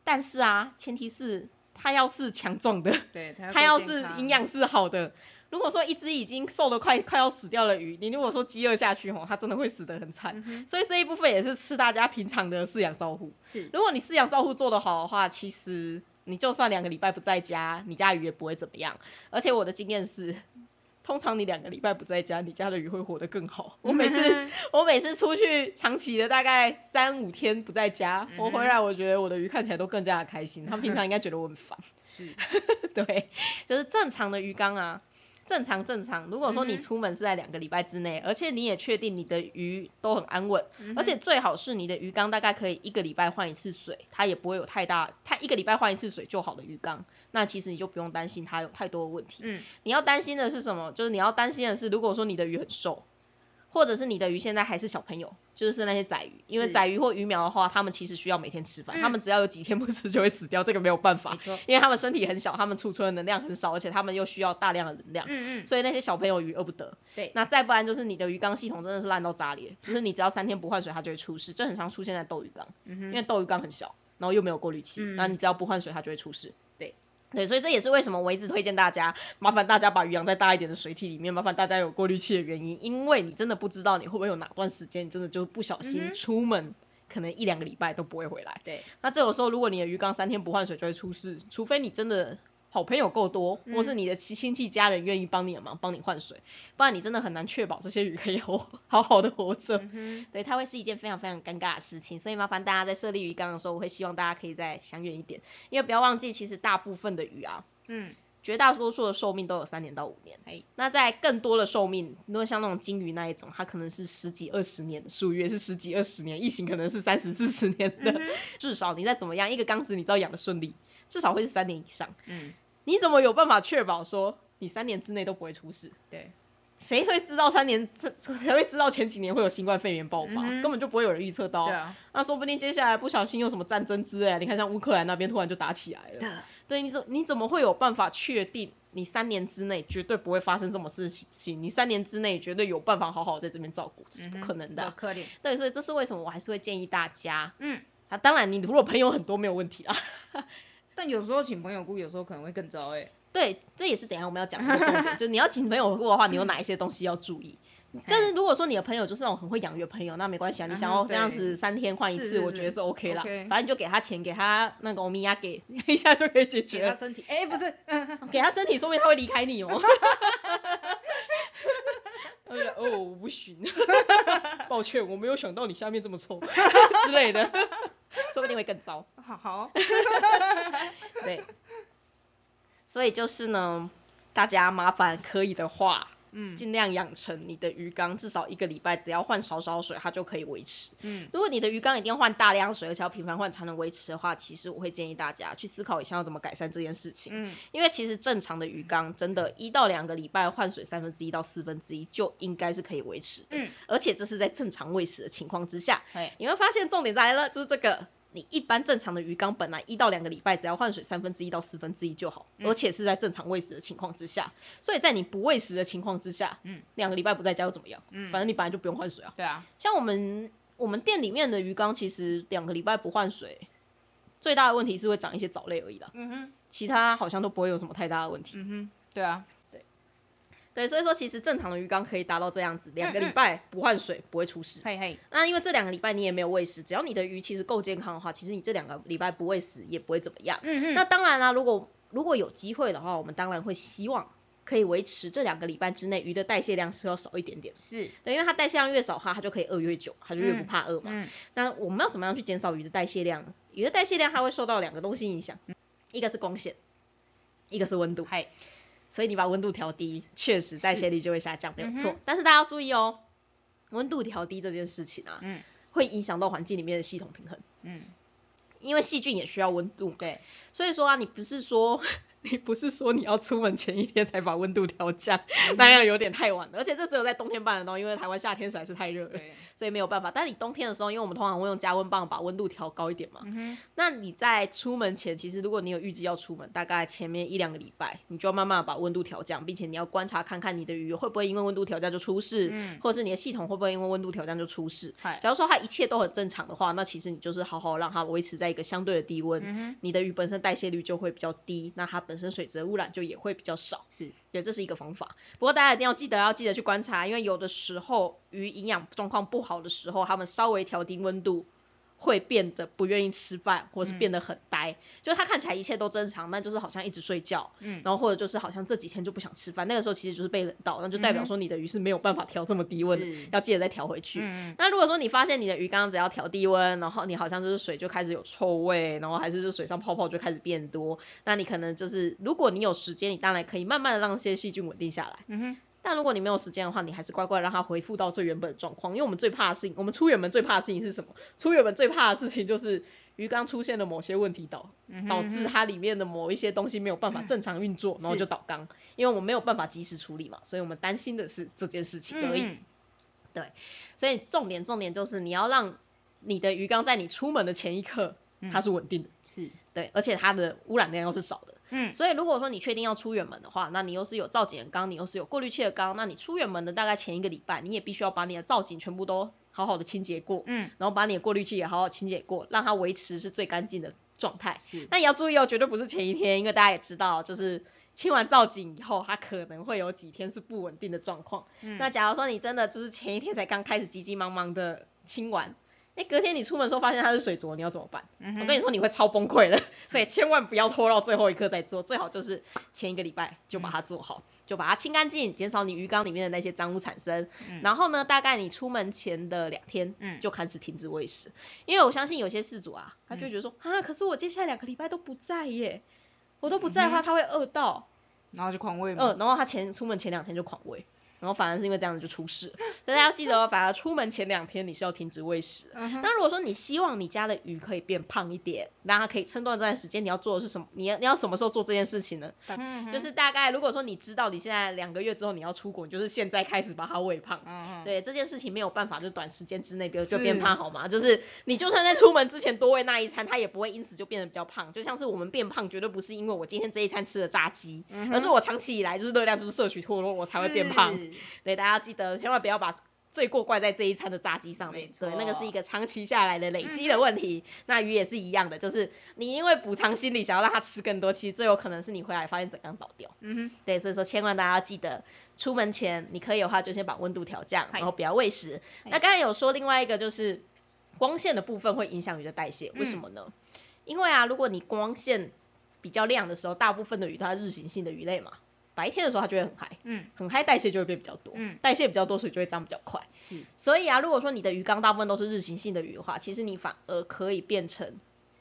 但是啊，前提是它要是强壮的，对，它要是营养是好的。如果说一只已经瘦的快快要死掉的鱼，你如果说饥饿下去吼，它真的会死得很惨。所以这一部分也是吃大家平常的饲养照护。是，如果你饲养照护做得好的话，其实你就算两个礼拜不在家，你家鱼也不会怎么样。而且我的经验是。通常你两个礼拜不在家，你家的鱼会活得更好。我每次 我每次出去长期的大概三五天不在家，我回来我觉得我的鱼看起来都更加的开心。他们平常应该觉得我很烦。是，对，就是正常的鱼缸啊。正常正常，如果说你出门是在两个礼拜之内，而且你也确定你的鱼都很安稳，而且最好是你的鱼缸大概可以一个礼拜换一次水，它也不会有太大，它一个礼拜换一次水就好的鱼缸，那其实你就不用担心它有太多的问题。嗯，你要担心的是什么？就是你要担心的是，如果说你的鱼很瘦。或者是你的鱼现在还是小朋友，就是那些仔鱼，因为仔鱼或鱼苗的话，他们其实需要每天吃饭，他们只要有几天不吃就会死掉，这个没有办法，因为他们身体很小，他们储存的能量很少，而且他们又需要大量的能量，嗯嗯，所以那些小朋友鱼饿不得。对，那再不然就是你的鱼缸系统真的是烂到炸裂，就是你只要三天不换水，它就会出事，这很常出现在斗鱼缸，因为斗鱼缸很小，然后又没有过滤器，那你只要不换水，它就会出事。对。所以这也是为什么我一直推荐大家，麻烦大家把鱼养在大一点的水体里面，麻烦大家有过滤器的原因，因为你真的不知道你会不会有哪段时间，你真的就不小心出门，可能一两个礼拜都不会回来。对，那这种时候如果你的鱼缸三天不换水就会出事，除非你真的。好朋友够多，或是你的亲亲戚家人愿意帮你的忙，帮你换水，不然你真的很难确保这些鱼可以 活好好的活着。对，它会是一件非常非常尴尬的事情，所以麻烦大家在设立鱼缸的时候，我会希望大家可以再想远一点，因为不要忘记，其实大部分的鱼啊，嗯，绝大多数的寿命都有三年到五年。哎，那在更多的寿命，如果像那种金鱼那一种，它可能是十几二十年，属鱼是十几二十年，异形可能是三十四十年的，至少你再怎么样，一个缸子你知道养的顺利，至少会是三年以上。嗯。你怎么有办法确保说你三年之内都不会出事？对，谁会知道三年？谁会知道前几年会有新冠肺炎爆发？根本就不会有人预测到。对啊。那说不定接下来不小心有什么战争之类，你看像乌克兰那边突然就打起来了。对。你怎你怎么会有办法确定你三年之内绝对不会发生什么事情？你三年之内绝对有办法好好在这边照顾，这是不可能的。对，所以这是为什么我还是会建议大家。嗯。啊，当然你如果朋友很多没有问题啊。但有时候请朋友雇，有时候可能会更糟哎。对，这也是等下我们要讲的重点，就你要请朋友雇的话，你有哪一些东西要注意？就是如果说你的朋友就是那种很会养鱼的朋友，那没关系啊，你想要这样子三天换一次，我觉得是 OK 啦。反正你就给他钱，给他那个欧米亚给 一下就可以解决。给他身体，哎，不是，给他身体，说明他会离开你哦。哦，我不行，抱歉，我没有想到你下面这么臭之类的。说不定会更糟。好好。对。所以就是呢，大家麻烦可以的话。嗯，尽量养成你的鱼缸，至少一个礼拜只要换少少水，它就可以维持。嗯，如果你的鱼缸一定要换大量水，而且要频繁换才能维持的话，其实我会建议大家去思考一下要怎么改善这件事情。嗯，因为其实正常的鱼缸，真的一到两个礼拜换水三分之一到四分之一就应该是可以维持的。嗯，而且这是在正常喂食的情况之下。你会发现重点来了，就是这个。你一般正常的鱼缸本来一到两个礼拜只要换水三分之一到四分之一就好，而且是在正常喂食的情况之下，所以在你不喂食的情况之下，嗯，两个礼拜不在家又怎么样？嗯，反正你本来就不用换水啊。对啊，像我们我们店里面的鱼缸，其实两个礼拜不换水，最大的问题是会长一些藻类而已啦。嗯哼，其他好像都不会有什么太大的问题。嗯哼，对啊。对，所以说其实正常的鱼缸可以达到这样子，两个礼拜不换水不会出事。嘿嘿。那因为这两个礼拜你也没有喂食，只要你的鱼其实够健康的话，其实你这两个礼拜不喂食也不会怎么样。嗯嗯。那当然啦，如果如果有机会的话，我们当然会希望可以维持这两个礼拜之内鱼的代谢量是要少一点点。是。对，因为它代谢量越少的话，它就可以饿越久，它就越不怕饿嘛。嗯。那我们要怎么样去减少鱼的代谢量？鱼的代谢量它会受到两个东西影响，一个是光线，一个是温度。嗨。所以你把温度调低，确实代谢率就会下降，没有错。但是大家要注意哦，温度调低这件事情啊，嗯，会影响到环境里面的系统平衡，嗯，因为细菌也需要温度，对。所以说啊，你不是说。你不是说你要出门前一天才把温度调降，那样有点太晚了。而且这只有在冬天办得到，因为台湾夏天实在是太热了，所以没有办法。但你冬天的时候，因为我们通常会用加温棒把温度调高一点嘛。那你在出门前，其实如果你有预计要出门，大概前面一两个礼拜，你就要慢慢把温度调降，并且你要观察看看你的鱼会不会因为温度调降就出事，嗯或者是你的系统会不会因为温度调降就出事。假如说它一切都很正常的话，那其实你就是好好让它维持在一个相对的低温，你的鱼本身代谢率就会比较低，那它本身水质的污染。就也会比较少，是，对，这是一个方法。不过大家一定要记得，要记得去观察，因为有的时候鱼营养状况不好的时候，它们稍微调低温度。会变得不愿意吃饭，或是变得很呆，就是他看起来一切都正常，但就是好像一直睡觉，嗯，然后或者就是好像这几天就不想吃饭，那个时候其实就是被冷到，那就代表说你的鱼是没有办法调这么低温的，要记得再调回去。那如果说你发现你的鱼缸只要调低温，然后你好像就是水就开始有臭味，然后还是就水上泡泡就开始变多，那你可能就是如果你有时间，你当然可以慢慢的让这些细菌稳定下来。嗯哼。但如果你没有时间的话，你还是乖乖让它恢复到最原本的状况。因为我们最怕的事情，我们出远门最怕的事情是什么？出远门最怕的事情就是鱼缸出现了某些问题导导致它里面的某一些东西没有办法正常运作，然后就倒缸。因为我们没有办法及时处理嘛，所以我们担心的是这件事情而已。对，所以重点重点就是你要让你的鱼缸在你出门的前一刻它是稳定的，是对，而且它的污染量又是少的。嗯，所以如果说你确定要出远门的话，那你又是有造景的缸，你又是有过滤器的缸，那你出远门的大概前一个礼拜，你也必须要把你的造景全部都好好的清洁过，嗯，然后把你的过滤器也好好清洁过，让它维持是最干净的状态。是，那也要注意哦，绝对不是前一天，因为大家也知道，就是清完造景以后，它可能会有几天是不稳定的状况。嗯，那假如说你真的就是前一天才刚开始急急忙忙的清完。哎，隔天你出门时候发现它是水浊，你要怎么办？我跟你说你会超崩溃的，所以千万不要拖到最后一刻再做，最好就是前一个礼拜就把它做好，就把它清干净，减少你鱼缸里面的那些脏污产生。然后呢，大概你出门前的两天就开始停止喂食，因为我相信有些事主啊，他就觉得说啊，可是我接下来两个礼拜都不在耶，我都不在的话，他会饿到，然后就狂喂嘛。嗯，然后他前出门前两天就狂喂。然后反而是因为这样子就出事，所以大家要记得哦，反而出门前两天你是要停止喂食。那如果说你希望你家的鱼可以变胖一点，让它可以撑断这段时间，你要做的是什么？你要你要什么时候做这件事情呢？就是大概如果说你知道你现在两个月之后你要出国，你就是现在开始把它喂胖。对这件事情没有办法，就短时间之内就就变胖好吗？就是你就算在出门之前多喂那一餐，它也不会因此就变得比较胖。就像是我们变胖绝对不是因为我今天这一餐吃了炸鸡，而是我长期以来就是热量就是摄取脱落，我才会变胖。对，大家记得千万不要把罪过怪在这一餐的炸鸡上面。对，那个是一个长期下来的累积的问题。那鱼也是一样的，就是你因为补偿心理想要让它吃更多，其实最有可能是你回来发现整缸倒掉。嗯哼。对，所以说千万大家要记得，出门前你可以的话就先把温度调降，然后不要喂食。那刚才有说另外一个就是光线的部分会影响鱼的代谢，为什么呢？因为啊，如果你光线比较亮的时候，大部分的鱼它是日行性的鱼类嘛。白天的时候它就会很嗨，嗯，很嗨，代谢就会变比较多，嗯，代谢比较多，所以就会脏比较快，是，所以啊，如果说你的鱼缸大部分都是日行性的鱼的话，其实你反而可以变成。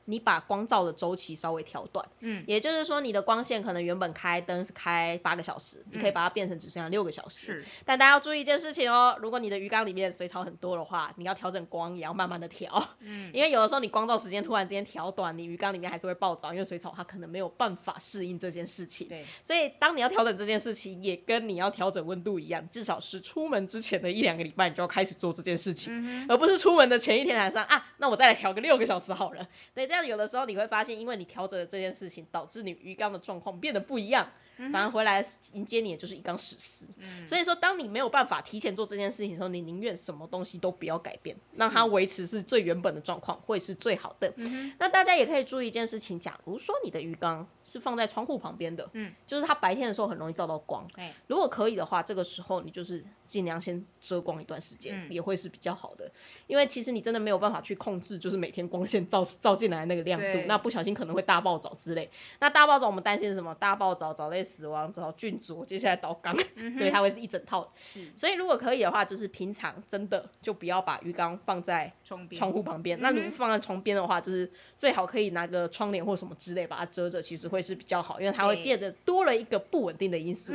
你把光照的周期稍微调短，嗯，也就是说你的光线可能原本开灯是开八个小时，你可以把它变成只剩下六个小时。是，但大家要注意一件事情哦，如果你的鱼缸里面水草很多的话，你要调整光也要慢慢的调，嗯，因为有的时候你光照时间突然之间调短，你鱼缸里面还是会暴躁，因为水草它可能没有办法适应这件事情。对，所以当你要调整这件事情，也跟你要调整温度一样，至少是出门之前的一两个礼拜你就要开始做这件事情，而不是出门的前一天晚上啊，那我再来调个六个小时好了。对，这样。有的时候你会发现，因为你调整了这件事情，导致你鱼缸的状况变得不一样。反而回来迎接你的就是一缸屎丝，所以说当你没有办法提前做这件事情的时候，你宁愿什么东西都不要改变，让它维持是最原本的状况，会是最好的。那大家也可以注意一件事情，假如说你的鱼缸是放在窗户旁边的，嗯，就是它白天的时候很容易照到光，如果可以的话，这个时候你就是尽量先遮光一段时间，也会是比较好的。因为其实你真的没有办法去控制，就是每天光线照照进来那个亮度，那不小心可能会大暴藻之类。那大暴藻我们担心什么？大暴藻藻类。死亡找郡主，接下来倒缸，对，它会是一整套。是，所以如果可以的话，就是平常真的就不要把鱼缸放在窗户旁边。那如果放在窗边的话，就是最好可以拿个窗帘或什么之类把它遮着，其实会是比较好，因为它会变得多了一个不稳定的因素。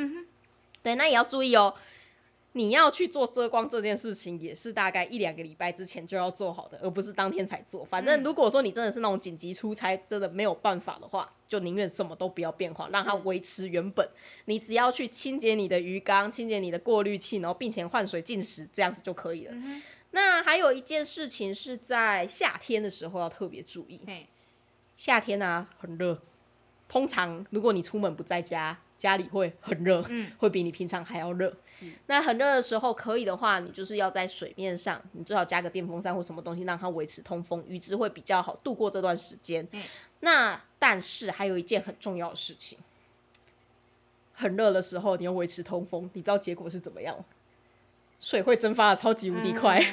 对，那也要注意哦。你要去做遮光这件事情，也是大概一两个礼拜之前就要做好的，而不是当天才做。反正如果说你真的是那种紧急出差，真的没有办法的话，就宁愿什么都不要变化，让它维持原本。你只要去清洁你的鱼缸，清洁你的过滤器，然后并且换水进食，这样子就可以了。那还有一件事情是在夏天的时候要特别注意。夏天啊，很热。通常如果你出门不在家。家里会很热，嗯，会比你平常还要热。是，那很热的时候，可以的话，你就是要在水面上，你最好加个电风扇或什么东西，让它维持通风，鱼只会比较好度过这段时间。嗯，那但是还有一件很重要的事情，很热的时候你要维持通风，你知道结果是怎么样？水会蒸发的超级无敌快，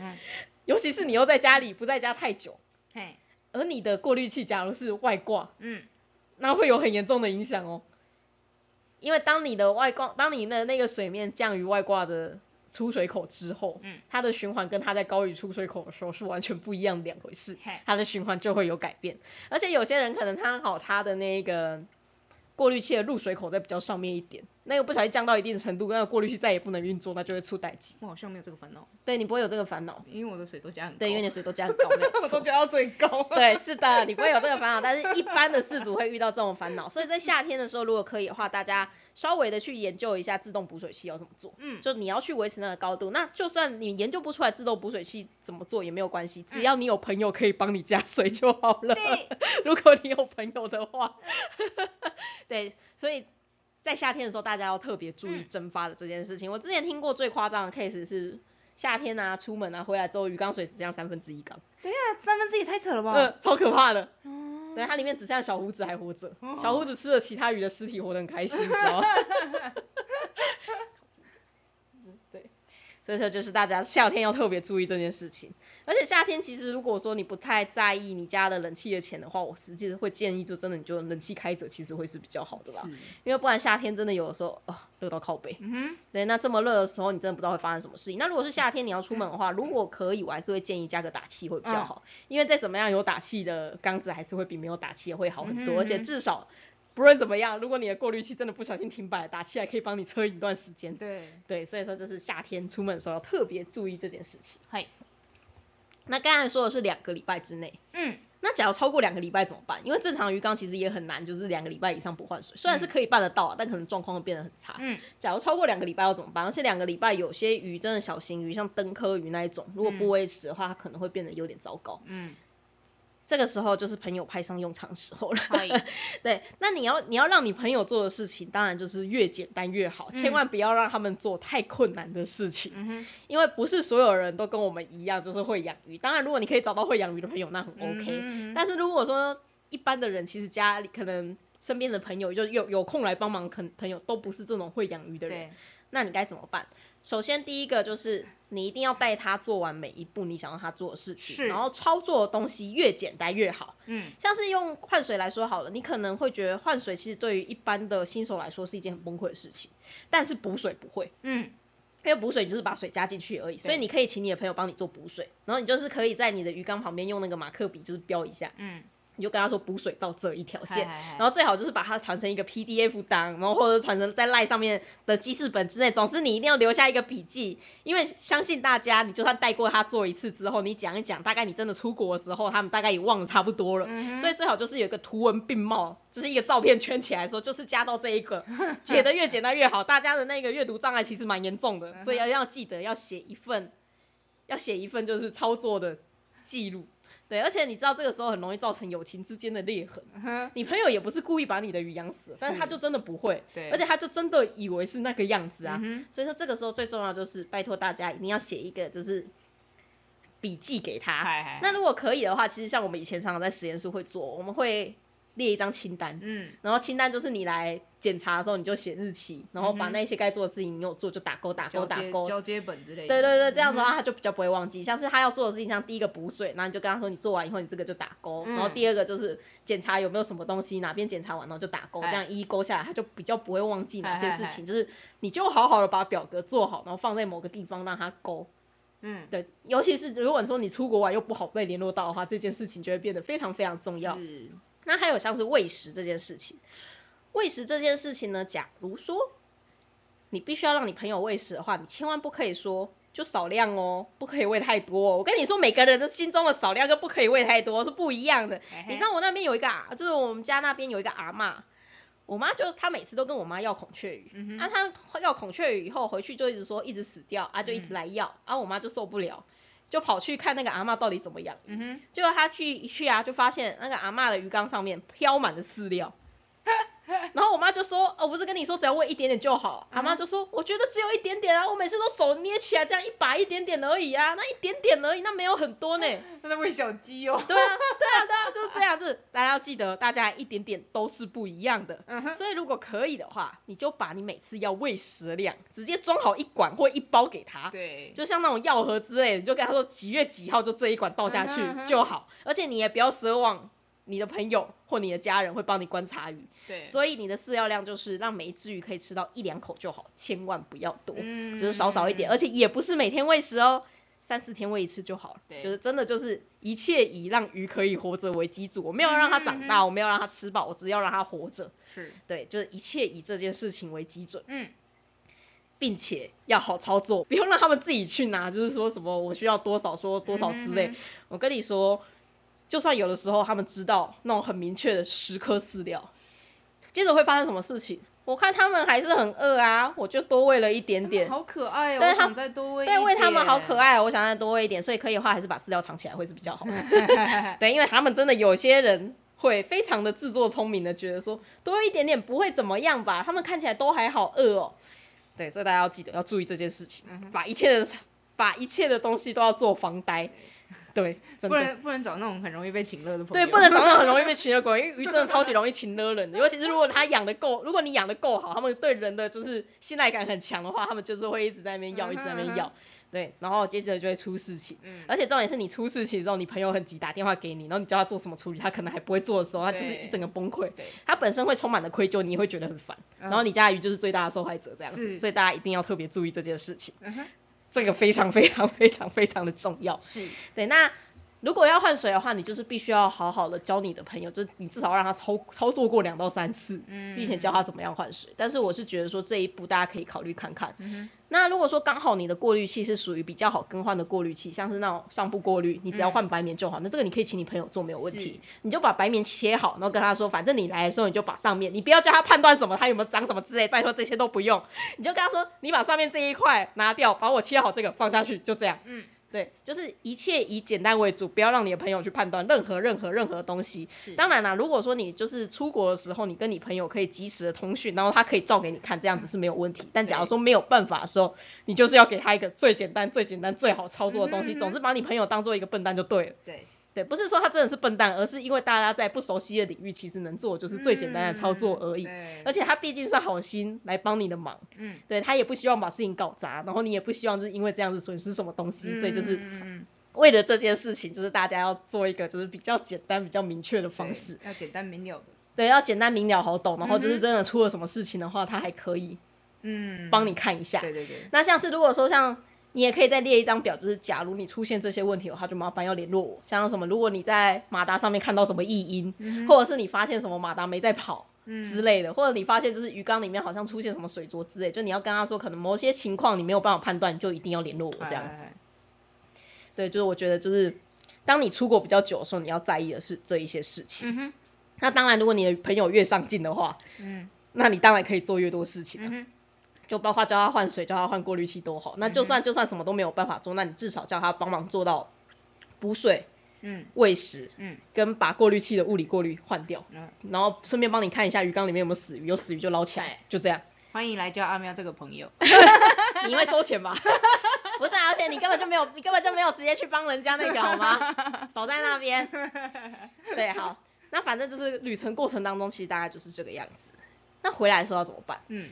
尤其是你又在家里不在家太久，嘿，而你的过滤器假如是外挂，嗯，那会有很严重的影响哦。因为当你的外挂，当你的那个水面降于外挂的出水口之后，嗯，它的循环跟它在高于出水口的时候是完全不一样两回事，它的循环就会有改变。而且有些人可能他好他的那个过滤器的入水口在比较上面一点。那个不小心降到一定的程度，那个过滤器再也不能运作，那就会出代机。我好像没有这个烦恼。对你不会有这个烦恼，因为我的水都加很高。对，因为你的水都加很高，我都加到最高。对，是的，你不会有这个烦恼，但是一般的饲主会遇到这种烦恼。所以在夏天的时候，如果可以的话，大家稍微的去研究一下自动补水器要怎么做。嗯。就你要去维持那个高度，那就算你研究不出来自动补水器怎么做也没有关系，只要你有朋友可以帮你加水就好了。对。如果你有朋友的话。对，所以。在夏天的时候，大家要特别注意蒸发的这件事情。我之前听过最夸张的 case 是夏天啊，出门啊，回来之后鱼缸水只剩下三分之一缸。等下，三分之一太扯了吧？嗯，超可怕的。嗯。对，它里面只剩下小胡子还活着，小胡子吃了其他鱼的尸体，活得很开心，知道吗？所以说就是大家夏天要特别注意这件事情，而且夏天其实如果说你不太在意你家的冷气的钱的话，我实际会建议就真的你就冷气开着，其实会是比较好的吧。因为不然夏天真的有的时候啊热到靠背。对，那这么热的时候你真的不知道会发生什么事情。那如果是夏天你要出门的话，如果可以，我还是会建议加个打气会比较好，因为再怎么样有打气的缸子还是会比没有打气的会好很多，而且至少。不论怎么样，如果你的过滤器真的不小心停摆，打气还可以帮你测一段时间。对对，所以说这是夏天出门的时候要特别注意这件事情。嘿，那刚才说的是两个礼拜之内，嗯，那假如超过两个礼拜怎么办？因为正常鱼缸其实也很难，就是两个礼拜以上不换水，虽然是可以办得到，但可能状况会变得很差。嗯，假如超过两个礼拜要怎么办？而且两个礼拜有些鱼真的小型鱼，像灯科鱼那一种，如果不维持的话，它可能会变得有点糟糕。嗯。这个时候就是朋友派上用场时候了。对，那你要你要让你朋友做的事情，当然就是越简单越好，千万不要让他们做太困难的事情。嗯因为不是所有人都跟我们一样，就是会养鱼。当然，如果你可以找到会养鱼的朋友，那很 OK。但是如果说一般的人，其实家里可能身边的朋友就有有空来帮忙，可朋友都不是这种会养鱼的人。那你该怎么办？首先第一个就是你一定要带他做完每一步你想让他做的事情，然后操作的东西越简单越好。嗯，像是用换水来说好了，你可能会觉得换水其实对于一般的新手来说是一件很崩溃的事情，但是补水不会。嗯，因为补水就是把水加进去而已，所以你可以请你的朋友帮你做补水，然后你就是可以在你的鱼缸旁边用那个马克笔就是标一下。嗯。你就跟他说补水到这一条线，然后最好就是把它传成一个 PDF 档，然后或者传成在 LINE 上面的记事本之内。总之你一定要留下一个笔记，因为相信大家，你就算带过他做一次之后，你讲一讲，大概你真的出国的时候，他们大概也忘得差不多了。所以最好就是有一个图文并茂，就是一个照片圈起来说，就是加到这一个，写的越简单越好。大家的那个阅读障碍其实蛮严重的，所以要要记得要写一份，要写一份就是操作的记录。对，而且你知道这个时候很容易造成友情之间的裂痕。你朋友也不是故意把你的鱼养死，但是他就真的不会，对，而且他就真的以为是那个样子啊。所以说这个时候最重要就是拜托大家一定要写一个就是笔记给他。那如果可以的话，其实像我们以前常常在实验室会做，我们会。列一张清单，嗯，然后清单就是你来检查的时候，你就写日期，然后把那些该做的事情你有做就打勾打勾打勾，交接本之类的。对对对，这样子的话他就比较不会忘记。像是他要做的事情，像第一个补水，然后你就跟他说你做完以后你这个就打勾，然后第二个就是检查有没有什么东西，哪边检查完然后就打勾，这样一一勾下来他就比较不会忘记哪些事情。就是你就好好的把表格做好，然后放在某个地方让他勾。嗯，对，尤其是如果说你出国玩又不好被联络到的话，这件事情就会变得非常非常重要。是。那还有像是喂食这件事情，喂食这件事情呢，假如说你必须要让你朋友喂食的话，你千万不可以说就少量哦，不可以喂太多。我跟你说，每个人的心中的少量跟不可以喂太多是不一样的。你知道我那边有一个啊，就是我们家那边有一个阿妈，我妈就她每次都跟我妈要孔雀鱼，那她要孔雀鱼以后回去就一直说一直死掉啊，就一直来要，啊我妈就受不了。就跑去看那个阿嬷到底怎么样，嗯哼，结果他去一去啊，就发现那个阿嬷的鱼缸上面飘满了饲料。然后我妈就说：“哦，不是跟你说只要喂一点点就好。”阿妈就说：“我觉得只有一点点啊，我每次都手捏起来这样一把一点点而已啊，那一点点而已，那没有很多呢。”那在喂小鸡哦。对啊，对啊，对啊，就是这样子。大家要记得，大家一点点都是不一样的。所以如果可以的话，你就把你每次要喂食的量直接装好一管或一包给他。对。就像那种药盒之类的，你就跟他说几月几号就这一管倒下去就好，而且你也不要奢望。你的朋友或你的家人会帮你观察鱼，对，所以你的饲料量就是让每一只鱼可以吃到一两口就好，千万不要多，就是少少一点，而且也不是每天喂食哦，三四天喂一次就好了，对，就是真的就是一切以让鱼可以活着为基础，我没有让它长大，我没有让它吃饱，我只要让它活着，是，对，就是一切以这件事情为基准，嗯，并且要好操作，不用让他们自己去拿，就是说什么我需要多少说多少之类，我跟你说。就算有的时候他们知道那种很明确的十颗饲料，接着会发生什么事情？我看他们还是很饿啊，我就多喂了一点点。好可爱哦！我想再多喂。对，喂他们好可爱，我想再多喂一点，所以可以的话还是把饲料藏起来会是比较好。对，因为他们真的有些人会非常的自作聪明的觉得说多一点点不会怎么样吧？他们看起来都还好饿哦。对，所以大家要记得要注意这件事情，把一切的把一切的东西都要做防呆。对，不能不能找那种很容易被请乐的朋友。对，不能找那种很容易被请乐朋友，因为鱼真的超级容易请乐人的。尤其是如果他养的够，如果你养的够好，他们对人的就是信赖感很强的话，他们就是会一直在那边要，一直在那边要。对，然后接着就会出事情。嗯。而且重点是你出事情之后，你朋友很急打电话给你，然后你叫他做什么处理，他可能还不会做的时候，他就是一整个崩溃。对。他本身会充满了愧疚，你也会觉得很烦。然后你家的鱼就是最大的受害者这样子。所以大家一定要特别注意这件事情。这个非常非常非常非常的重要。是。对，那。如果要换水的话，你就是必须要好好的教你的朋友，就是你至少让他操操作过两到三次，并且教他怎么样换水。但是我是觉得说这一步大家可以考虑看看。那如果说刚好你的过滤器是属于比较好更换的过滤器，像是那种上部过滤，你只要换白棉就好。那这个你可以请你朋友做没有问题，你就把白棉切好，然后跟他说，反正你来的时候你就把上面，你不要叫他判断什么，他有没有脏什么之类，拜托这些都不用，你就跟他说，你把上面这一块拿掉，把我切好这个放下去，就这样。嗯。对，就是一切以简单为主，不要让你的朋友去判断任何任何任何东西。当然啦，如果说你就是出国的时候，你跟你朋友可以及时的通讯，然后他可以照给你看，这样子是没有问题。但假如说没有办法的时候，你就是要给他一个最简单、最简单、最好操作的东西，总是把你朋友当做一个笨蛋就对了。对。对，不是说他真的是笨蛋，而是因为大家在不熟悉的领域，其实能做就是最简单的操作而已。而且他毕竟是好心来帮你的忙。嗯。对他也不希望把事情搞砸，然后你也不希望就是因为这样子损失什么东西，所以就是为了这件事情，就是大家要做一个就是比较简单、比较明确的方式。要简单明了的。对，要简单明了好懂，然后就是真的出了什么事情的话，他还可以嗯帮你看一下。对对对。那像是如果说像。你也可以再列一张表，就是假如你出现这些问题的话，就麻烦要联络我。像什么，如果你在马达上面看到什么异音，或者是你发现什么马达没在跑之类的，或者你发现就是鱼缸里面好像出现什么水浊之类，就你要跟他说，可能某些情况你没有办法判断，就一定要联络我这样子。对，就是我觉得就是当你出国比较久的时候，你要在意的是这一些事情。那当然，如果你的朋友越上进的话，嗯，那你当然可以做越多事情。就包括教他换水，教他换过滤器都好。那就算就算什么都没有办法做，那你至少叫他帮忙做到补水、嗯，喂食，嗯，跟把过滤器的物理过滤换掉，嗯，然后顺便帮你看一下鱼缸里面有没有死鱼，有死鱼就捞起来，就这样。欢迎来交阿喵这个朋友 你会收钱吧？不是，而且你根本就没有，你根本就没有时间去帮人家那个好吗？守在那边。对，好，那反正就是旅程过程当中，其实大概就是这个样子。那回来的时候要怎么办？嗯，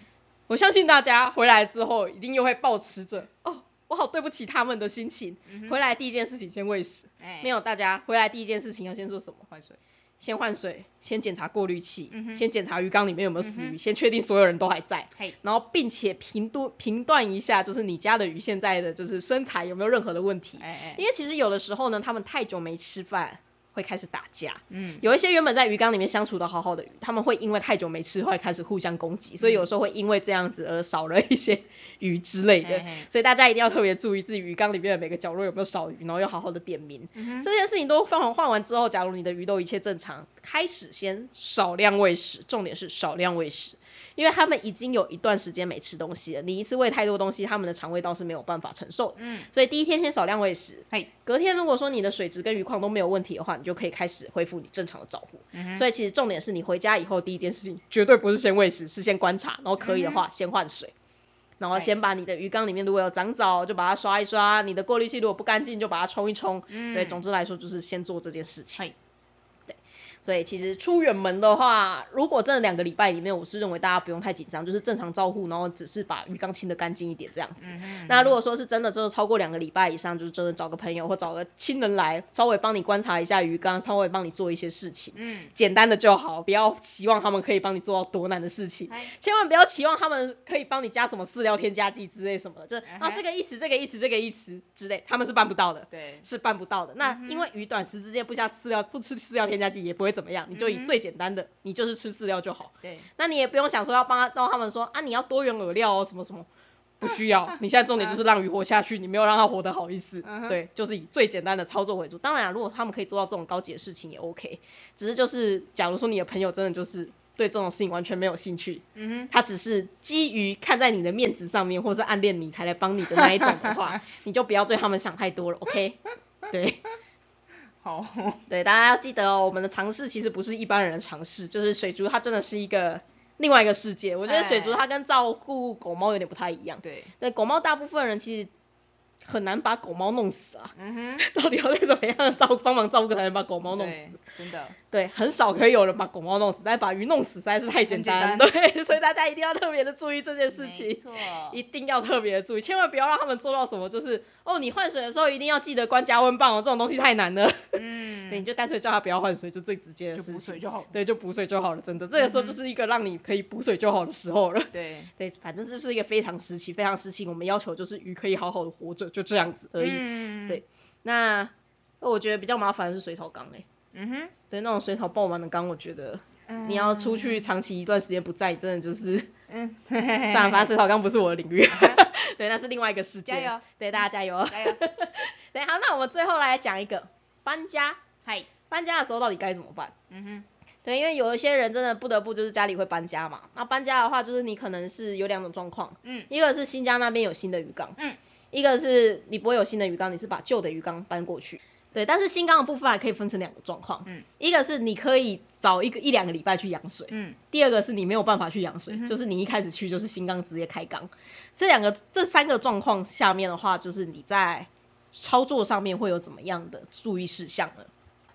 我相信大家回来之后一定又会保持着哦。我好对不起他们的心情。回来第一件事情先喂食。没有，大家回来第一件事情要先做什么？换水。先换水，先检查过滤器，先检查鱼缸里面有没有死鱼，先确定所有人都还在。然后并且评断评断一下，就是你家的鱼现在的就是身材有没有任何的问题。因为其实有的时候呢，他们太久没吃饭。会开始打架，嗯，有一些原本在鱼缸里面相处的好好的鱼，他们会因为太久没吃，会开始互相攻击，所以有时候会因为这样子而少了一些鱼之类的，所以大家一定要特别注意自己鱼缸里面的每个角落有没有少鱼，然后要好好的点名。这件事情都放换完之后，假如你的鱼都一切正常，开始先少量喂食，重点是少量喂食。因为他们已经有一段时间没吃东西了，你一次喂太多东西，他们的肠胃道是没有办法承受。嗯，所以第一天先少量喂食。嘿，隔天如果说你的水质跟鱼况都没有问题的话，你就可以开始恢复你正常的照顾。嗯所以其实重点是你回家以后第一件事情绝对不是先喂食，是先观察，然后可以的话先换水，然后先把你的鱼缸里面如果有长藻就把它刷一刷，你的过滤器如果不干净就把它冲一冲。嗯，对，总之来说就是先做这件事情。所以其实出远门的话，如果真的两个礼拜里面，我是认为大家不用太紧张，就是正常照护，然后只是把鱼缸清的干净一点这样子。那如果说是真的，真的超过两个礼拜以上，就是真的找个朋友或找个亲人来，稍微帮你观察一下鱼缸，稍微帮你做一些事情。嗯，简单的就好，不要期望他们可以帮你做到多难的事情，千万不要期望他们可以帮你加什么饲料添加剂之类什么的，就是啊这个意思，这个意思，这个意思之类，他们是办不到的。对，是办不到的。那因为鱼短时之间不加饲料，不吃饲料添加剂也不会怎么样，你就以最最简单的，你就是吃饲料就好。对，那你也不用想说要帮他，让他们说啊，你要多元饵料哦，什么什么，不需要。你现在重点就是让鱼活下去，你没有让它活得好意思。对，就是以最简单的操作为主。当然，如果他们可以做到这种高级的事情也 OK。只是就是，假如说你的朋友真的就是对这种事情完全没有兴趣，嗯哼，他只是基于看在你的面子上面，或是暗恋你才来帮你的那一种的话，你就不要对他们想太多了，OK？对。好，对，大家要记得哦，我们的尝试其实不是一般人的尝试，就是水族它真的是一个另外一个世界。我觉得水族它跟照顾狗猫有点不太一样。对，对，狗猫大部分人其实。很难把狗猫弄死啊！嗯哼，到底要怎么样照帮忙照顾才能把狗猫弄死？真的，对，很少可以有人把狗猫弄死，但把鱼弄死实在是太简单。对，所以大家一定要特别的注意这件事情。一定要特别的注意，千万不要让他们做到什么，就是哦，你换水的时候一定要记得关加温棒哦，这种东西太难了。嗯，对，你就干脆叫他不要换水，就最直接的事情。就补水就好。对，就补水就好了，真的，这个时候就是一个让你可以补水就好的时候了。对，对，反正这是一个非常时期，非常时期，我们要求就是鱼可以好好的活着，就这样子而已。嗯，对，那我觉得比较麻烦的是水草缸诶。嗯哼，对，那种水草爆满的缸，我觉得你要出去长期一段时间不在，真的就是，嗯，算了，反正水草缸不是我的领域，对，那是另外一个世界。加油，对，大家加油。加油。对，好，那我们最后来讲一个搬家。嗨，搬家的时候到底该怎么办？嗯哼，对，因为有一些人真的不得不就是家里会搬家嘛。那搬家的话，就是你可能是有两种状况。嗯，一个是新家那边有新的鱼缸。嗯。一个是你不会有新的鱼缸，你是把旧的鱼缸搬过去，对。但是新缸的部分还可以分成两个状况，嗯，一个是你可以早一个一两个礼拜去养水，嗯。第二个是你没有办法去养水，就是你一开始去就是新缸直接开缸。这两个这三个状况下面的话，就是你在操作上面会有怎么样的注意事项呢？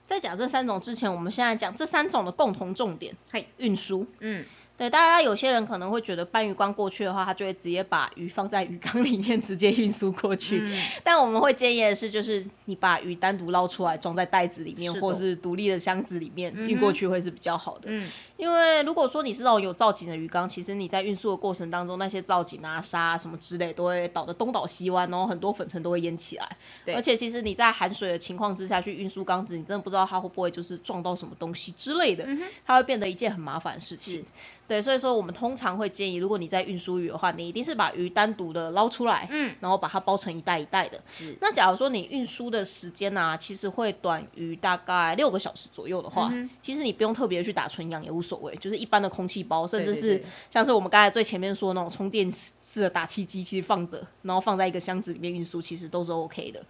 在讲这三种之前，我们现在讲这三种的共同重点，嘿，运输，嗯。对，大家有些人可能会觉得搬鱼缸过去的话，他就会直接把鱼放在鱼缸里面直接运输过去。嗯。但我们会建议的是，就是你把鱼单独捞出来装在袋子里面，或是独立的箱子里面运过去会是比较好的。嗯。因为如果说你是那种有造景的鱼缸，其实你在运输的过程当中，那些造景啊、沙什么之类都会倒得东倒西歪，然后很多粉尘都会淹起来。对。而且其实你在含水的情况之下去运输缸子，你真的不知道它会不会就是撞到什么东西之类的。嗯它会变得一件很麻烦的事情。对，所以说我们通常会建议，如果你在运输鱼的话，你一定是把鱼单独的捞出来，嗯，然后把它包成一袋一袋的。是。那假如说你运输的时间呢，其实会短于大概六个小时左右的话，其实你不用特别去打纯氧也无所谓，就是一般的空气包，甚至是像是我们刚才最前面说那种充电式的打气机，其实放着，然后放在一个箱子里面运输，其实都是 OK 的。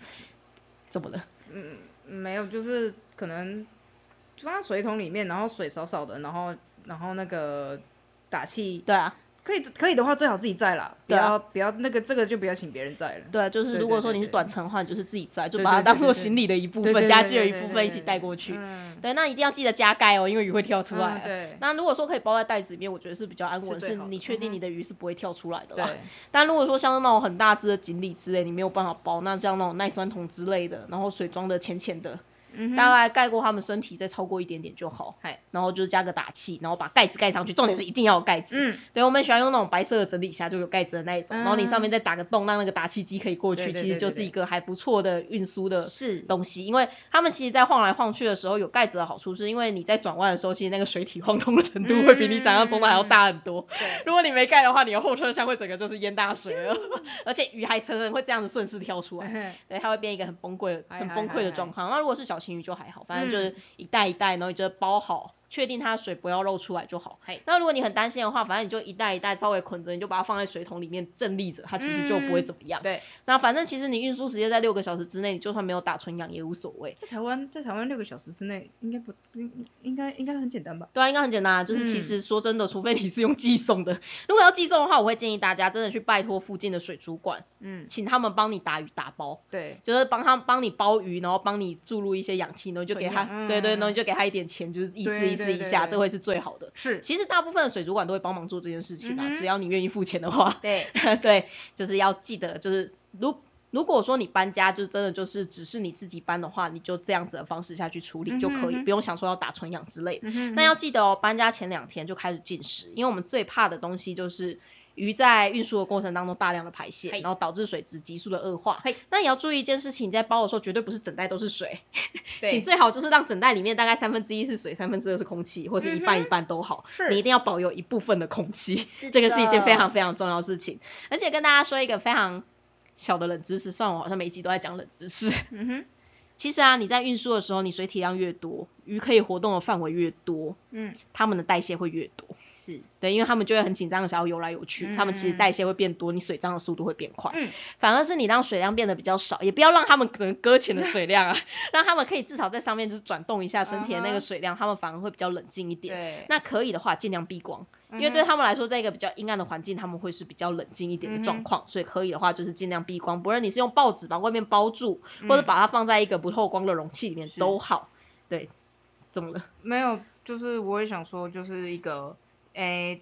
怎么了？嗯。没有，就是可能放在水桶里面，然后水少少的，然后然后那个打气。对啊。可以可以的话，最好自己载啦，不要不要那个这个就不要请别人载了。对，就是如果说你是短程的话，就是自己载，就把它当做行李的一部分，家具的一部分一起带过去。对，那一定要记得加盖哦，因为鱼会跳出来。对。那如果说可以包在袋子里面，我觉得是比较安稳，是你确定你的鱼是不会跳出来的。对。但如果说像那种很大只的锦鲤之类，你没有办法包，那像那种耐酸桶之类的，然后水装的浅浅的。大概盖过他们身体再超过一点点就好，然后就是加个打气，然后把盖子盖上去，重点是一定要有盖子。嗯，对，我们喜欢用那种白色的整理下就有盖子的那一种，然后你上面再打个洞，让那个打气机可以过去，其实就是一个还不错的运输的东西。因为他们其实在晃来晃去的时候，有盖子的好处是因为你在转弯的时候，其实那个水体晃动的程度会比你想象中的还要大很多。如果你没盖的话，你的后车厢会整个就是淹大水了，而且鱼还可能会这样子顺势跳出来，对，它会变一个很崩溃、很崩溃的状况。那如果是小情鱼就还好，反正。就是一袋一袋，然后你就包好。确定它的水不要漏出来就好。那如果你很担心的话，反正你就一袋一袋稍微捆着，你就把它放在水桶里面正立着，它其实就不会怎么样。对。那反正其实你运输时间在六个小时之内，你就算没有打纯氧也无所谓。在台湾，在台湾六个小时之内应该不应应该应该很简单吧？对啊，应该很简单啊。就是其实说真的，除非你是用寄送的，如果要寄送的话，我会建议大家真的去拜托附近的水族馆，嗯，请他们帮你打鱼打包。对。就是帮他帮你包鱼，然后帮你注入一些氧气，然后就给他，对对，然后就给他一点钱，就是意思意思一下，这会是。最好的是，其实大部分的水族馆都会帮忙做这件事情啊，只要你愿意付钱的话。对 对，就是要记得，就是如如果说你搬家，就真的就是只是你自己搬的话，你就这样子的方式下去处理就可以，不用想说要打纯氧之类的。那要记得哦，搬家前两天就开始进食，因为我们最怕的东西就是。鱼在运输的过程当中大量的排泄，然后导致水质急速的恶化。那也要注意一件事情，你在包的时候绝对不是整袋都是水，请最好就是让整袋里面大概三分之一是水，三分之二是空气，或是一半一半都好。你一定要保有一部分的空气，这个是一件非常非常重要的事情。而且跟大家说一个非常小的冷知识，算我好像每一集都在讲冷知识。嗯哼，其实啊，你在运输的时候，你水体量越多，鱼可以活动的范围越多，嗯，它们的代谢会越多。对，因为他们就会很紧张的想要游来游去，他们其实代谢会变多，你水脏的速度会变快。嗯，反而是你让水量变得比较少，也不要让他们可能搁浅的水量啊，让他们可以至少在上面就是转动一下身体的那个水量，他们反而会比较冷静一点。对，那可以的话尽量避光，因为对他们来说，在一个比较阴暗的环境，他们会是比较冷静一点的状况，所以可以的话就是尽量避光，不论你是用报纸把外面包住，或者把它放在一个不透光的容器里面都好。对，怎么了？没有，就是我也想说，就是一个。诶，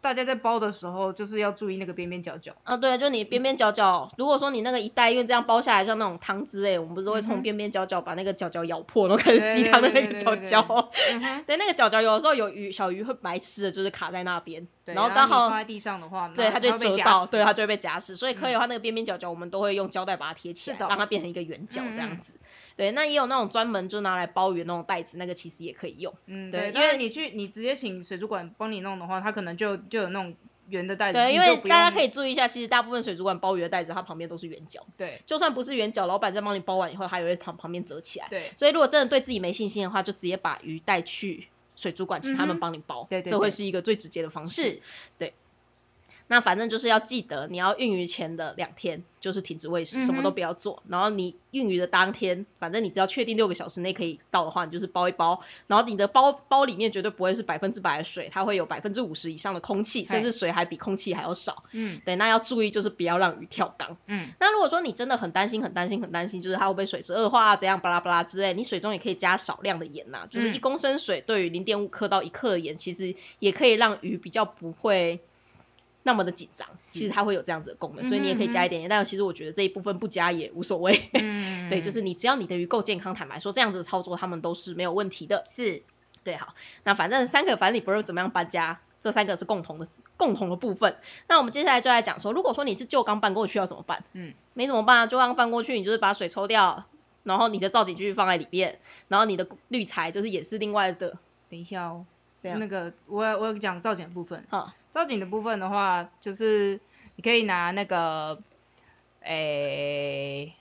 大家在包的时候就是要注意那个边边角角。啊，对，就你边边角角，如果说你那个一袋因为这样包下来像那种汤汁诶，我们不是都会从边边角角把那个角角咬破，然后开始吸它的那个角角，对，那个角角有的时候有鱼小鱼会白吃的，就是卡在那边，对然后刚好放在地上的话，对，它就会折到，对，它就会被夹死，所以可以的话那个边边角角我们都会用胶带把它贴起来，让它变成一个圆角这样子。对，那也有那种专门就拿来包鱼那种袋子，那个其实也可以用。嗯，对，因为你去你直接请水族馆帮你弄的话，他可能就就有那种圆的袋子。对，因为大家可以注意一下，其实大部分水族馆包鱼的袋子，它旁边都是圆角。对，就算不是圆角，老板在帮你包完以后，他也会旁旁边折起来。对，所以如果真的对自己没信心的话，就直接把鱼带去水族馆，请他们帮你包。对对，这会是一个最直接的方式。对。那反正就是要记得，你要孕育前的两天就是停止喂食，什么都不要做。然后你孕育的当天，反正你只要确定六个小时内可以到的话，你就是包一包。然后你的包包里面绝对不会是百分之百的水，它会有百分之五十以上的空气，甚至水还比空气还要少。嗯，对，那要注意就是不要让鱼跳缸。嗯，那如果说你真的很担心、很担心、很担心，就是它会被水质恶化啊，怎样巴拉巴拉之类，你水中也可以加少量的盐呐，就是一公升水对于零点五克到一克的盐，其实也可以让鱼比较不会。那么的紧张，其实它会有这样子的功能，所以你也可以加一点点。但其实我觉得这一部分不加也无所谓。嗯，对，就是你只要你的鱼够健康，坦白说这样子的操作他们都是没有问题的。是，对，好，那反正三个，反正你不论怎么样搬家，这三个是共同的共同的部分。那我们接下来就来讲说，如果说你是旧缸搬过去要怎么办？嗯，没怎么办啊，旧缸搬过去，你就是把水抽掉，然后你的造景继续放在里面，然后你的滤材就是也是另外的。等一下哦，那个我我有讲造景部分。好。造景的部分的话，就是你可以拿那个，诶，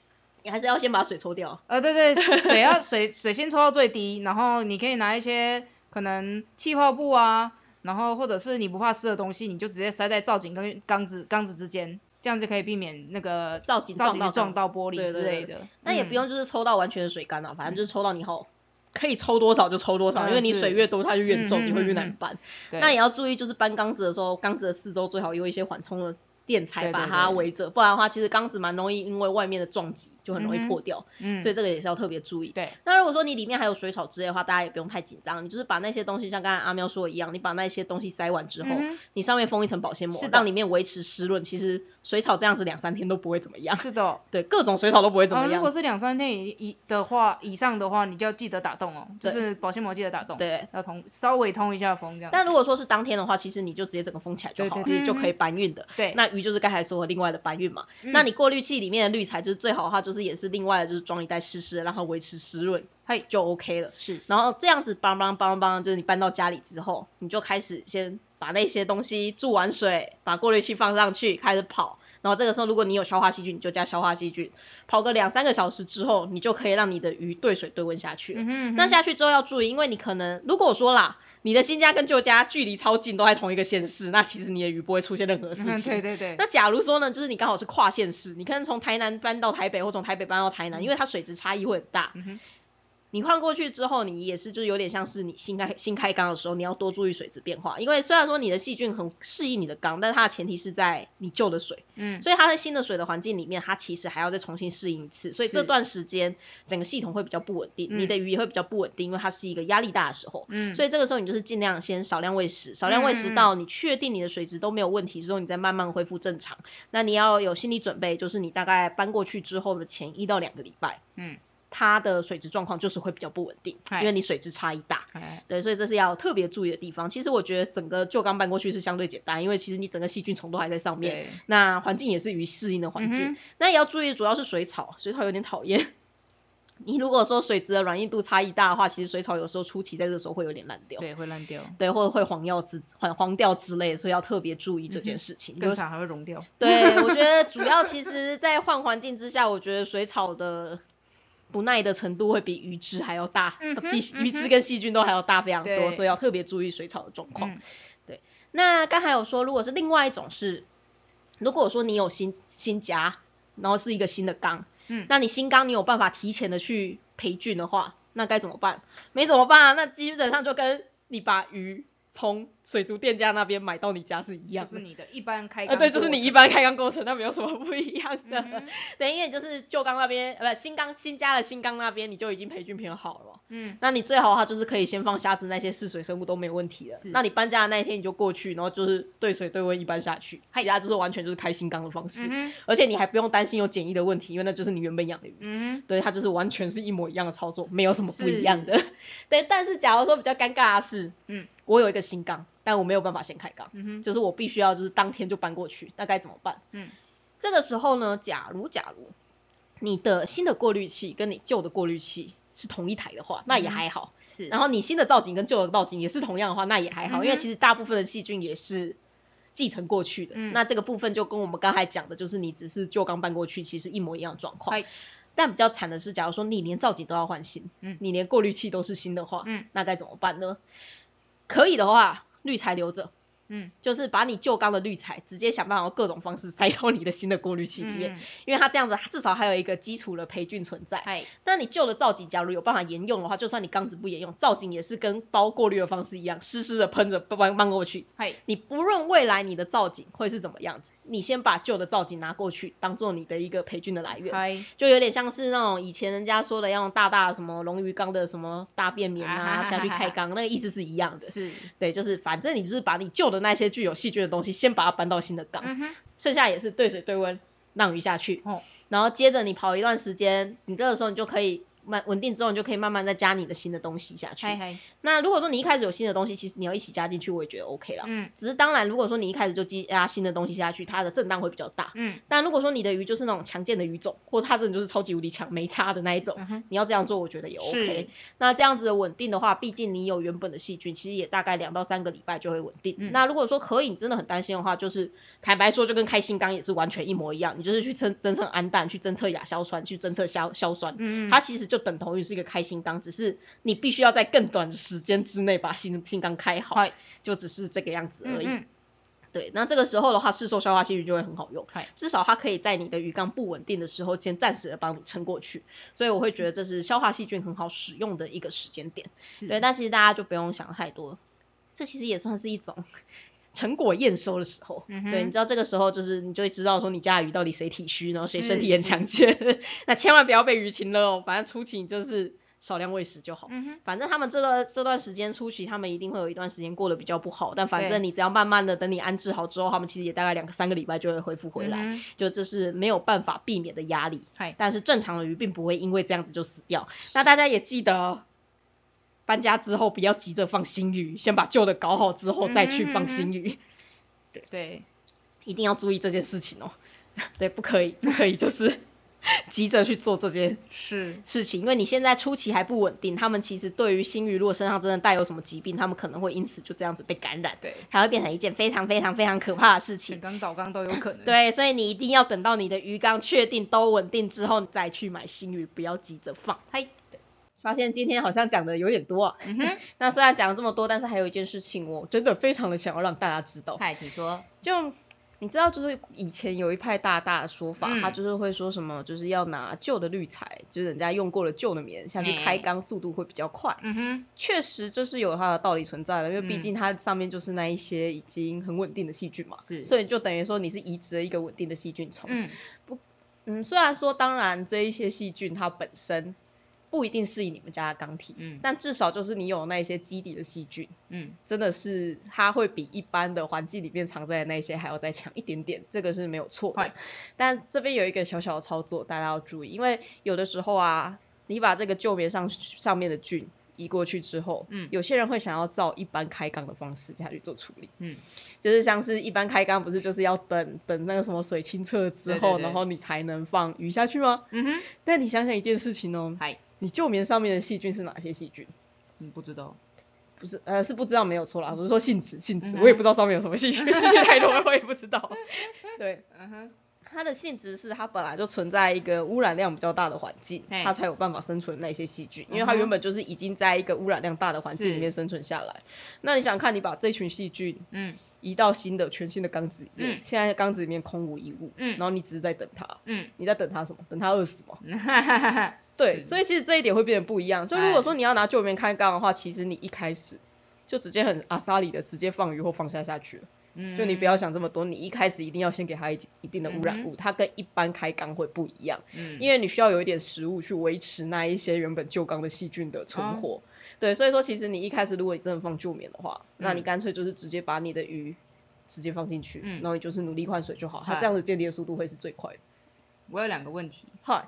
你还是要先把水抽掉。呃，对对，水要水水先抽到最低，然后你可以拿一些可能气泡布啊，然后或者是你不怕湿的东西，你就直接塞在造景跟缸子缸子之间。这样子可以避免那个造景撞到撞到玻璃之类的。那也不用就是抽到完全的水干啊，反正就是抽到你后可以抽多少就抽多少，因为你水越多它就越重，你会越难搬。那也要注意就是搬缸子的时候，缸子的四周最好有一些缓冲的。垫材把它围着，不然的话，其实缸子蛮容易因为外面的撞击就很容易破掉，嗯，所以这个也是要特别注意。对，那如果说你里面还有水草之类的话，大家也不用太紧张，你就是把那些东西像刚才阿喵说的一样，你把那些东西塞完之后，你上面封一层保鲜膜，让里面维持湿润。其实水草这样子两三天都不会怎么样。是的，对，各种水草都不会怎么样。如果是两三天以以的话以上的话，你就要记得打洞哦，就是保鲜膜记得打洞，对，要通稍微通一下风这样。但如果说是当天的话，其实你就直接整个封起来就好了，其实就可以搬运的。对，那鱼就是刚才说的。另外的搬运嘛，那你过滤器里面的滤材就是最好的话，就是也是另外的，就是装一袋湿湿的，让它维持湿润，嘿就 OK 了。是，然后这样子帮帮帮帮，就是你搬到家里之后，你就开始先把那些东西注完水，把过滤器放上去，开始跑。然后这个时候，如果你有消化细菌，你就加消化细菌，跑个两三个小时之后，你就可以让你的鱼兑水兑温下去。那下去之后要注意，因为你可能如果说啦，你的新家跟旧家距离超近，都在同一个县市，那其实你的鱼不会出现任何事情。对对对。那假如说呢，就是你刚好是跨县市，你可能从台南搬到台北，或从台北搬到台南，因为它水质差异会很大。你换过去之后，你也是就是有点像是你新开新开缸的时候，你要多注意水质变化。因为虽然说你的细菌很适应你的缸，但它的前提是在你旧的水，嗯，所以它在新的水的环境里面，它其实还要再重新适应一次。所以这段时间整个系统会比较不稳定，你的鱼也会比较不稳定，因为它是一个压力大的时候。嗯，所以这个时候你就是尽量先少量喂食，少量喂食到你确定你的水质都没有问题之后，你再慢慢恢复正常。那你要有心理准备，就是你大概搬过去之后的前一到两个礼拜，嗯。它的水质状况就是会比较不稳定，因为你水质差异大，对，所以这是要特别注意的地方。其实我觉得整个旧缸搬过去是相对简单，因为其实你整个细菌虫都还在上面，那环境也是鱼适应的环境。那也要注意，主要是水草，水草有点讨厌。你如果说水质的软硬度差异大的话，其实水草有时候初期在这个时候会有点烂掉，对，会烂掉，对，或者会黄药之黄黄掉之类，所以要特别注意这件事情。更长还会溶掉。对，我觉得主要其 实在换环境之下，我觉得水草的。不耐的程度会比鱼脂还要大，比鱼脂跟细菌都还要大非常多，所以要特别注意水草的状况。对，那刚才有说，如果是另外一种是，如果说你有新新家，然后是一个新的缸，嗯，那你新缸你有办法提前的去培菌的话，那该怎么办？没怎么办啊，那基本上就跟你把鱼从水族店家那边买到你家是一样，就是你的一般开缸，对，就是你一般开缸过程，那没有什么不一样的。对，因为就是旧缸那边，呃，不，新缸新加的新缸那边，你就已经培菌品好了。嗯，那你最好的话就是可以先放虾子，那些试水生物都没有问题的。那你搬家的那一天你就过去，然后就是兑水兑温一般下去，其他就是完全就是开新缸的方式。嗯而且你还不用担心有检疫的问题，因为那就是你原本养的鱼。嗯对，它就是完全是一模一样的操作，没有什么不一样的。对，但是假如说比较尴尬的是，嗯，我有一个新缸。但我没有办法先开缸，就是我必须要就是当天就搬过去，那该怎么办？嗯，这个时候呢，假如假如你的新的过滤器跟你旧的过滤器是同一台的话，那也还好。是，然后你新的造景跟旧的造景也是同样的话，那也还好，因为其实大部分的细菌也是继承过去的。嗯，那这个部分就跟我们刚才讲的，就是你只是旧缸搬过去，其实一模一样的状况。但比较惨的是，假如说你连造景都要换新，嗯，你连过滤器都是新的话，嗯，那该怎么办呢？可以的话。绿材留着。嗯，就是把你旧缸的滤材直接想办法用各种方式塞到你的新的过滤器里面，因为它这样子它至少还有一个基础的培菌存在。哎，那你旧的造景假如有办法沿用的话，就算你缸子不沿用，造景也是跟包过滤的方式一样，湿湿的喷着搬搬过去。哎，你不论未来你的造景会是怎么样子，你先把旧的造景拿过去，当做你的一个培菌的来源。就有点像是那种以前人家说的要用大大的什么龙鱼缸的什么大便棉啊下去开缸，那个意思是一样的。是，对，就是反正你就是把你旧的那些具有细菌的东西，先把它搬到新的缸，剩下也是对水对温，让鱼下去，然后接着你跑一段时间，你这个时候你就可以。慢稳定之后，你就可以慢慢再加你的新的东西下去。那如果说你一开始有新的东西，其实你要一起加进去，我也觉得 OK 了。嗯。只是当然，如果说你一开始就积加新的东西下去，它的震荡会比较大。嗯。但如果说你的鱼就是那种强健的鱼种，或者它真的就是超级无敌强没差的那一种，你要这样做，我觉得也 OK。那这样子的稳定的话，毕竟你有原本的细菌，其实也大概两到三个礼拜就会稳定。那如果说可以，你真的很担心的话，就是坦白说，就跟开心缸也是完全一模一样。你就是去侦侦测氨氮，去侦测亚硝酸，去侦测硝硝酸。嗯。它其实就等同于是一个开心缸，只是你必须要在更短的时间之内把新新缸开好，就只是这个样子而已。对，那这个时候的话，市售消化细菌就会很好用，至少它可以在你的鱼缸不稳定的时候，先暂时的帮你撑过去。所以我会觉得这是消化细菌很好使用的一个时间点。对，但其实大家就不用想太多，这其实也算是一种成果验收的时候。对，你知道这个时候就是你就会知道说你家的鱼到底谁体虚，然后谁身体很强健。那千万不要被鱼情了哦，反正初期你就是。少量喂食就好，嗯反正他们这段这段时间初期，他们一定会有一段时间过得比较不好，但反正你只要慢慢的等你安置好之后，他们其实也大概两个三个礼拜就会恢复回来，就这是没有办法避免的压力。但是正常的鱼并不会因为这样子就死掉。那大家也记得搬家之后不要急着放新鱼，先把旧的搞好之后再去放新鱼。对对，一定要注意这件事情哦。对，不可以不可以就是。急着去做这件事事情，因为你现在初期还不稳定，他们其实对于新鱼如果身上真的带有什么疾病，他们可能会因此就这样子被感染，对，还会变成一件非常非常非常可怕的事情。缸倒缸都有可能。对，所以你一定要等到你的鱼缸确定都稳定之后再去买新鱼，不要急着放。嗨，发现今天好像讲的有点多啊。嗯哼。那虽然讲了这么多，但是还有一件事情，我真的非常的想要让大家知道。嗨，请说。就。你知道，就是以前有一派大大的说法，他就是会说什么，就是要拿旧的滤材，就是人家用过了旧的棉下去开缸，速度会比较快。嗯哼，确实就是有它的道理存在的，因为毕竟它上面就是那一些已经很稳定的细菌嘛。是，所以就等于说你是移植了一个稳定的细菌虫。嗯，不，嗯，虽然说当然这一些细菌它本身。不一定适应你们家的缸体，嗯，但至少就是你有那些基底的细菌，嗯，真的是它会比一般的环境里面藏在的那些还要再强一点点，这个是没有错。但这边有一个小小的操作，大家要注意，因为有的时候啊，你把这个旧棉上上面的菌移过去之后，嗯，有些人会想要照一般开缸的方式下去做处理，嗯，就是像是一般开缸不是就是要等等那个什么水清澈之后，然后你才能放鱼下去吗？嗯哼，但你想想一件事情哦，嗨。你旧棉上面的细菌是哪些细菌？嗯，不知道，不是，呃，是不知道没有错啦，不是说性质，性质，我也不知道上面有什么细菌，细菌太多了，我也不知道。对，嗯哼，它的性质是它本来就存在一个污染量比较大的环境，它才有办法生存那些细菌，因为它原本就是已经在一个污染量大的环境里面生存下来。那你想看，你把这群细菌，嗯。移到新的全新的缸子里面，现在缸子里面空无一物，嗯然后你只是在等它，嗯你在等它什么？等它饿死吗？对，所以其实这一点会变得不一样。就如果说你要拿旧棉开缸的话，其实你一开始就直接很阿萨里的直接放鱼或放下下去了。就你不要想这么多，你一开始一定要先给它一一定的污染物，它跟一般开缸会不一样，因为你需要有一点食物去维持那一些原本旧缸的细菌的存活。对，所以说其实你一开始如果你真的放旧棉的话，那你干脆就是直接把你的鱼直接放进去，然后你就是努力换水就好，它这样子建立的速度会是最快的。我有两个问题，嗨，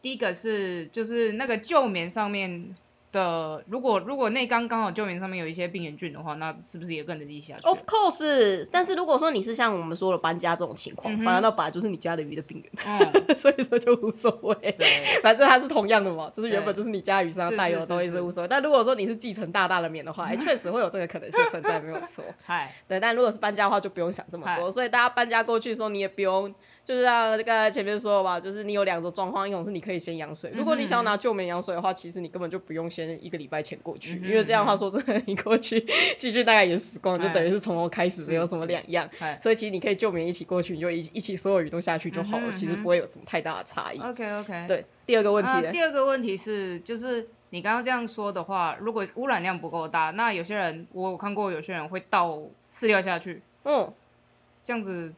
第一个是就是那个旧棉上面。的，如果如果内缸刚好救援上面有一些病原菌的话，那是不是也跟着一起下去？Of course，但是如果说你是像我们说的搬家这种情况，反而那本来就是你家的鱼的病原，嗯，所以说就无所谓，对，反正它是同样的嘛，就是原本就是你家鱼身上带有的东西是无所谓。但如果说你是继承大大的免的话，哎，确实会有这个可能性存在，没有错。嗨，对，但如果是搬家的话，就不用想这么多。所以大家搬家过去的时候，你也不用。就是啊刚才前面说的吧，就是你有两种状况，一种是你可以先养水，如果你想要拿救命养水的话，其实你根本就不用先一个礼拜前过去，因为这样的话说真的，你过去细菌大概也死光，就等于是从头开始，没有什么两样。所以其实你可以救命一起过去，你就一一起所有鱼都下去就好了，其实不会有什么太大的差异。OK OK。对，第二个问题。第二个问题是，就是你刚刚这样说的话，如果污染量不够大，那有些人我有看过有些人会倒饲料下去，嗯，这样子。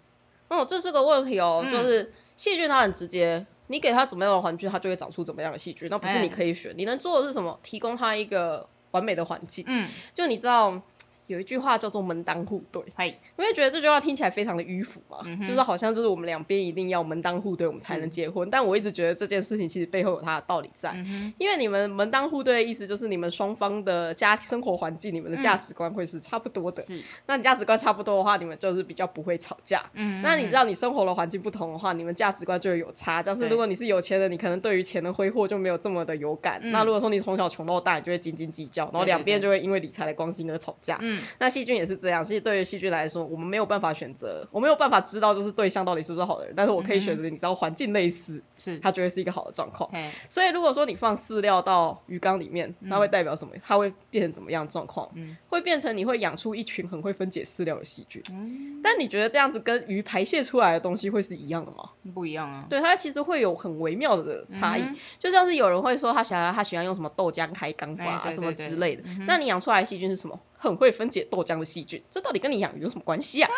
哦，这是个问题哦，就是细菌它很直接，你给它怎么样的环境，它就会长出怎么样的细菌，那不是你可以选，你能做的是什么？提供它一个完美的环境。嗯，就你知道。有一句话叫做门当户对，嗨，因为觉得这句话听起来非常的迂腐嘛，就是好像就是我们两边一定要门当户对，我们才能结婚。但我一直觉得这件事情其实背后有它的道理在，因为你们门当户对的意思就是你们双方的家生活环境、你们的价值观会是差不多的。是，那你价值观差不多的话，你们就是比较不会吵架。嗯，那你知道你生活的环境不同的话，你们价值观就会有差。像是如果你是有钱人，你可能对于钱的挥霍就没有这么的有感。那如果说你从小穷到大，你就会斤斤计较，然后两边就会因为理财的关心而吵架。嗯，那细菌也是这样，其实对于细菌来说，我们没有办法选择，我没有办法知道就是对象到底是不是好的人，但是我可以选择，你知道环境类似，是，它就会是一个好的状况。所以如果说你放饲料到鱼缸里面，那会代表什么？它会变成怎么样状况？嗯，会变成你会养出一群很会分解饲料的细菌。嗯，但你觉得这样子跟鱼排泄出来的东西会是一样的吗？不一样啊。对，它其实会有很微妙的差异，就像是有人会说他想要他喜欢用什么豆浆开缸法什么之类的，那你养出来的细菌是什么？很会分解豆浆的细菌，这到底跟你养鱼有什么关系啊？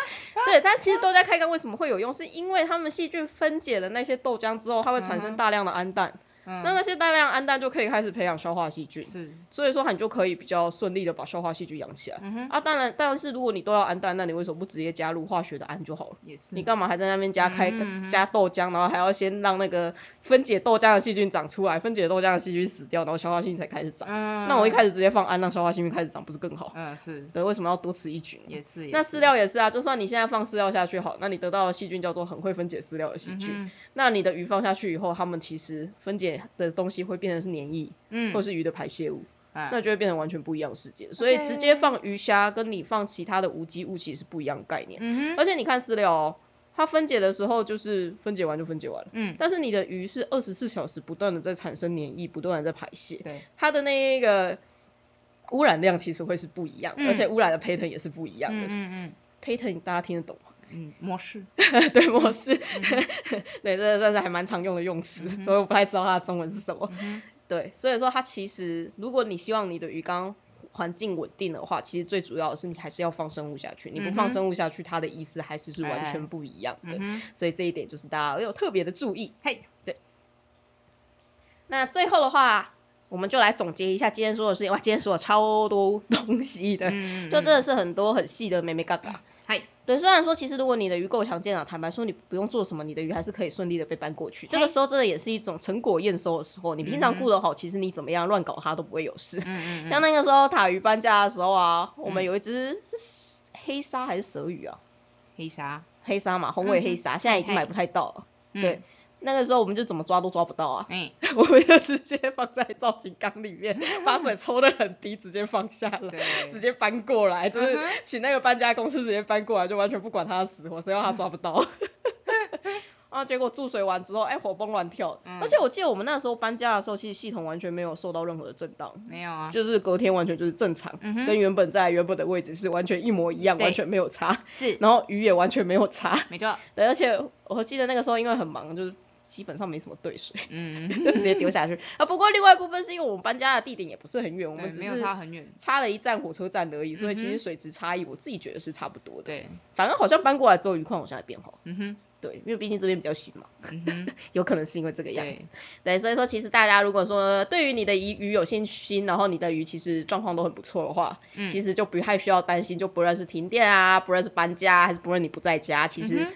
对，但其实豆浆开缸为什么会有用？是因为它们细菌分解了那些豆浆之后，它会产生大量的氨氮。那那些大量氨氮就可以开始培养消化细菌，是，所以说你就可以比较顺利的把消化细菌养起来。啊，当然，但是如果你都要氨氮，那你为什么不直接加入化学的氨就好了？也是。你干嘛还在那边加开加豆浆，然后还要先让那个分解豆浆的细菌长出来，分解豆浆的细菌死掉，然后消化细菌才开始长？嗯。那我一开始直接放氨，让消化细菌开始长，不是更好？嗯，是。对，为什么要多此一举？也是。那饲料也是啊，就算你现在放饲料下去好，那你得到的细菌叫做很会分解饲料的细菌。那你的鱼放下去以后，它们其实分解的东西会。变成是黏液，嗯，或是鱼的排泄物，啊那就会变成完全不一样的世界。所以直接放鱼虾，跟你放其他的无机物其实是不一样的概念。嗯而且你看饲料哦，它分解的时候就是分解完就分解完了，嗯。但是你的鱼是二十四小时不断的在产生黏液，不断的在排泄，对。它的那个污染量其实会是不一样，而且污染的 pattern 也是不一样的。嗯嗯。pattern 大家听得懂吗？嗯，模式，对模式，对，这算是还蛮常用的用词，所以我不太知道它的中文是什么。对，所以说它其实，如果你希望你的鱼缸环境稳定的话，其实最主要的是你还是要放生物下去。你不放生物下去，它的意思还是是完全不一样的。所以这一点就是大家要特别的注意。嘿，对。那最后的话，我们就来总结一下今天说的事情。哇，今天说了超多东西的，就真的是很多很细的妹妹嘎嘎。嗨，对，虽然说其实如果你的鱼够强健啊，坦白说你不用做什么，你的鱼还是可以顺利的被搬过去。这个时候真的也是一种成果验收的时候，你平常顾得好，其实你怎么样乱搞它都不会有事。嗯嗯。像那个时候塔鱼搬家的时候啊，我们有一只是黑鲨还是蛇鱼啊？黑鲨，黑鲨嘛，红尾黑鲨，现在已经买不太到了。对。那个时候我们就怎么抓都抓不到啊，我们就直接放在造型缸里面，把水抽得很低，直接放下来，直接搬过来，就是请那个搬家公司直接搬过来，就完全不管他的死活，谁要他抓不到。啊，结果注水完之后，哎，活蹦乱跳，而且我记得我们那时候搬家的时候，其实系统完全没有受到任何的震荡，没有啊，就是隔天完全就是正常，跟原本在原本的位置是完全一模一样，完全没有差，是，然后鱼也完全没有差，没错，对，而且我记得那个时候因为很忙，就是。基本上没什么兑水，嗯，就直接丢下去啊。不过另外一部分是因为我们搬家的地点也不是很远，我们只是差很远，差了一站火车站而已，所以其实水质差异我自己觉得是差不多的。对，反正好像搬过来之后鱼况好像也变好。嗯哼，对，因为毕竟这边比较新嘛，嗯哼，有可能是因为这个样子。对，所以说其实大家如果说对于你的鱼鱼有信心，然后你的鱼其实状况都很不错的话，嗯，其实就不太需要担心，就不论是停电啊，不论是搬家，还是不论你不在家，其实。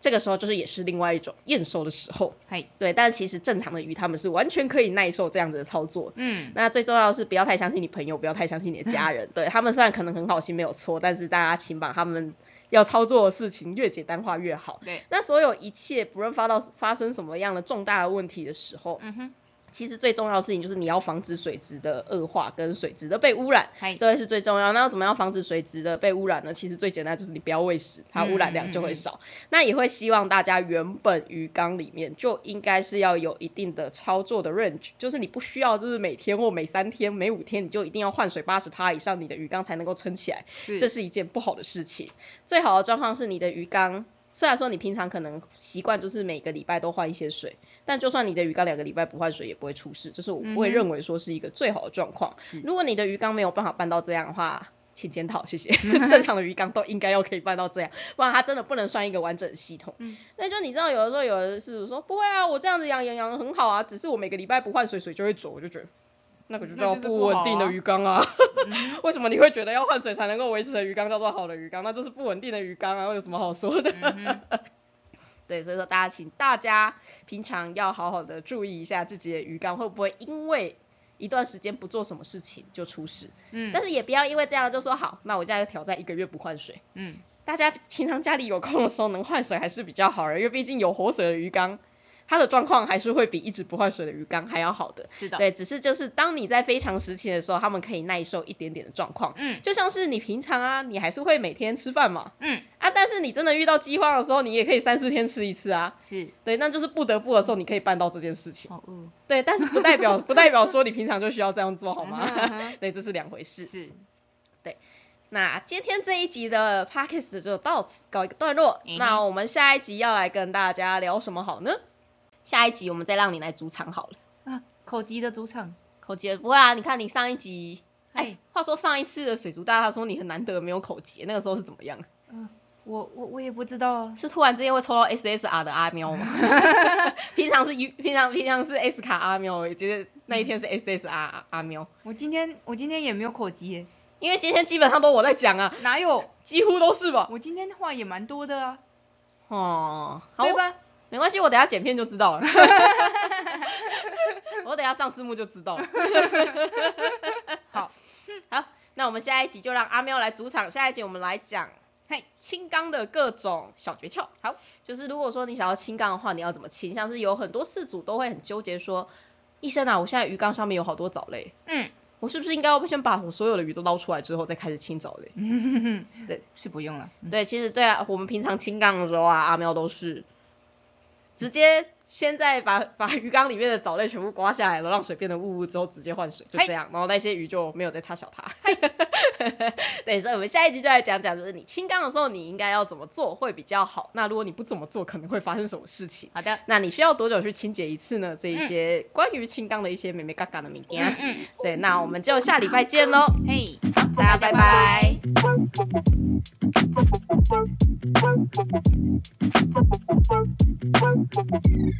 这个时候就是也是另外一种验收的时候，对，但其实正常的鱼他们是完全可以耐受这样子的操作，嗯，那最重要的是不要太相信你朋友，不要太相信你的家人，对他们虽然可能很好心没有错，但是大家请把他们要操作的事情越简单化越好，对，那所有一切不论发到发生什么样的重大的问题的时候，嗯哼。其实最重要的事情就是你要防止水质的恶化跟水质的被污染，这会是最重要。那要怎么样防止水质的被污染呢？其实最简单就是你不要喂食，它污染量就会少。那也会希望大家原本鱼缸里面就应该是要有一定的操作的 range，就是你不需要就是每天或每三天、每五天你就一定要换水八十趴以上，你的鱼缸才能够撑起来，这是一件不好的事情。最好的状况是你的鱼缸。虽然说你平常可能习惯就是每个礼拜都换一些水，但就算你的鱼缸两个礼拜不换水也不会出事，就是我不会认为说是一个最好的状况。如果你的鱼缸没有办法办到这样的话，请检讨，谢谢。正常的鱼缸都应该要可以办到这样，不然它真的不能算一个完整的系统。那就你知道有的时候有的是说不会啊，我这样子养养养的很好啊，只是我每个礼拜不换水，水就会浊，我就觉得。那个就叫不稳定的鱼缸啊，为什么你会觉得要换水才能够维持的鱼缸叫做好的鱼缸？那就是不稳定的鱼缸啊，有什么好说的？对，所以说大家请大家平常要好好的注意一下自己的鱼缸会不会因为一段时间不做什么事情就出事。嗯，但是也不要因为这样就说好，那我现在挑战一个月不换水。嗯，大家平常家里有空的时候能换水还是比较好的，因为毕竟有活水的鱼缸。它的状况还是会比一直不换水的鱼缸还要好的。是的。对，只是就是当你在非常时期的时候，它们可以耐受一点点的状况。嗯。就像是你平常啊，你还是会每天吃饭嘛。嗯。啊，但是你真的遇到饥荒的时候，你也可以三四天吃一次啊。是。对，那就是不得不的时候，你可以办到这件事情。好饿。对，但是不代表 不代表说你平常就需要这样做好吗？对，这是两回事。是。对。那今天这一集的 podcast 就到此告一个段落。那我们下一集要来跟大家聊什么好呢？下一集我们再让你来主场好了。啊，口级的主场，口级的不会啊。你看你上一集，哎，话说上一次的水族大他说你很难得没有口级，那个时候是怎么样？嗯，我我我也不知道，是突然之间会抽到 SSR 的阿喵吗？平常是平常平常是 S 卡阿喵，我觉得那一天是 SSR 阿喵。我今天我今天也没有口级耶。因为今天基本上都我在讲啊，哪有？几乎都是吧。我今天话也蛮多的啊。哦，对吧？没关系，我等下剪片就知道了。我等下上字幕就知道了。好，好，那我们下一集就让阿喵来主场。下一集我们来讲，嘿，清缸的各种小诀窍。好，就是如果说你想要清缸的话，你要怎么清？像是有很多事主都会很纠结说，医生啊，我现在鱼缸上面有好多藻类。嗯。我是不是应该要先把我所有的鱼都捞出来之后再开始清藻类？对，是不用了。对，其实对啊，我们平常清缸的时候啊，阿喵都是直接先在把把鱼缸里面的藻类全部刮下来了，让水变得雾雾之后直接换水，就这样，然后那些鱼就没有再插小它。对，所以我们下一集就来讲讲，就是你清缸的时候你应该要怎么做会比较好。那如果你不怎么做，可能会发生什么事情？好的，那你需要多久去清洁一次呢？这一些关于清缸的一些美美嘎嘎的名言。嗯，对，那我们就下礼拜见喽。嘿，大家拜拜。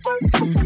Bye.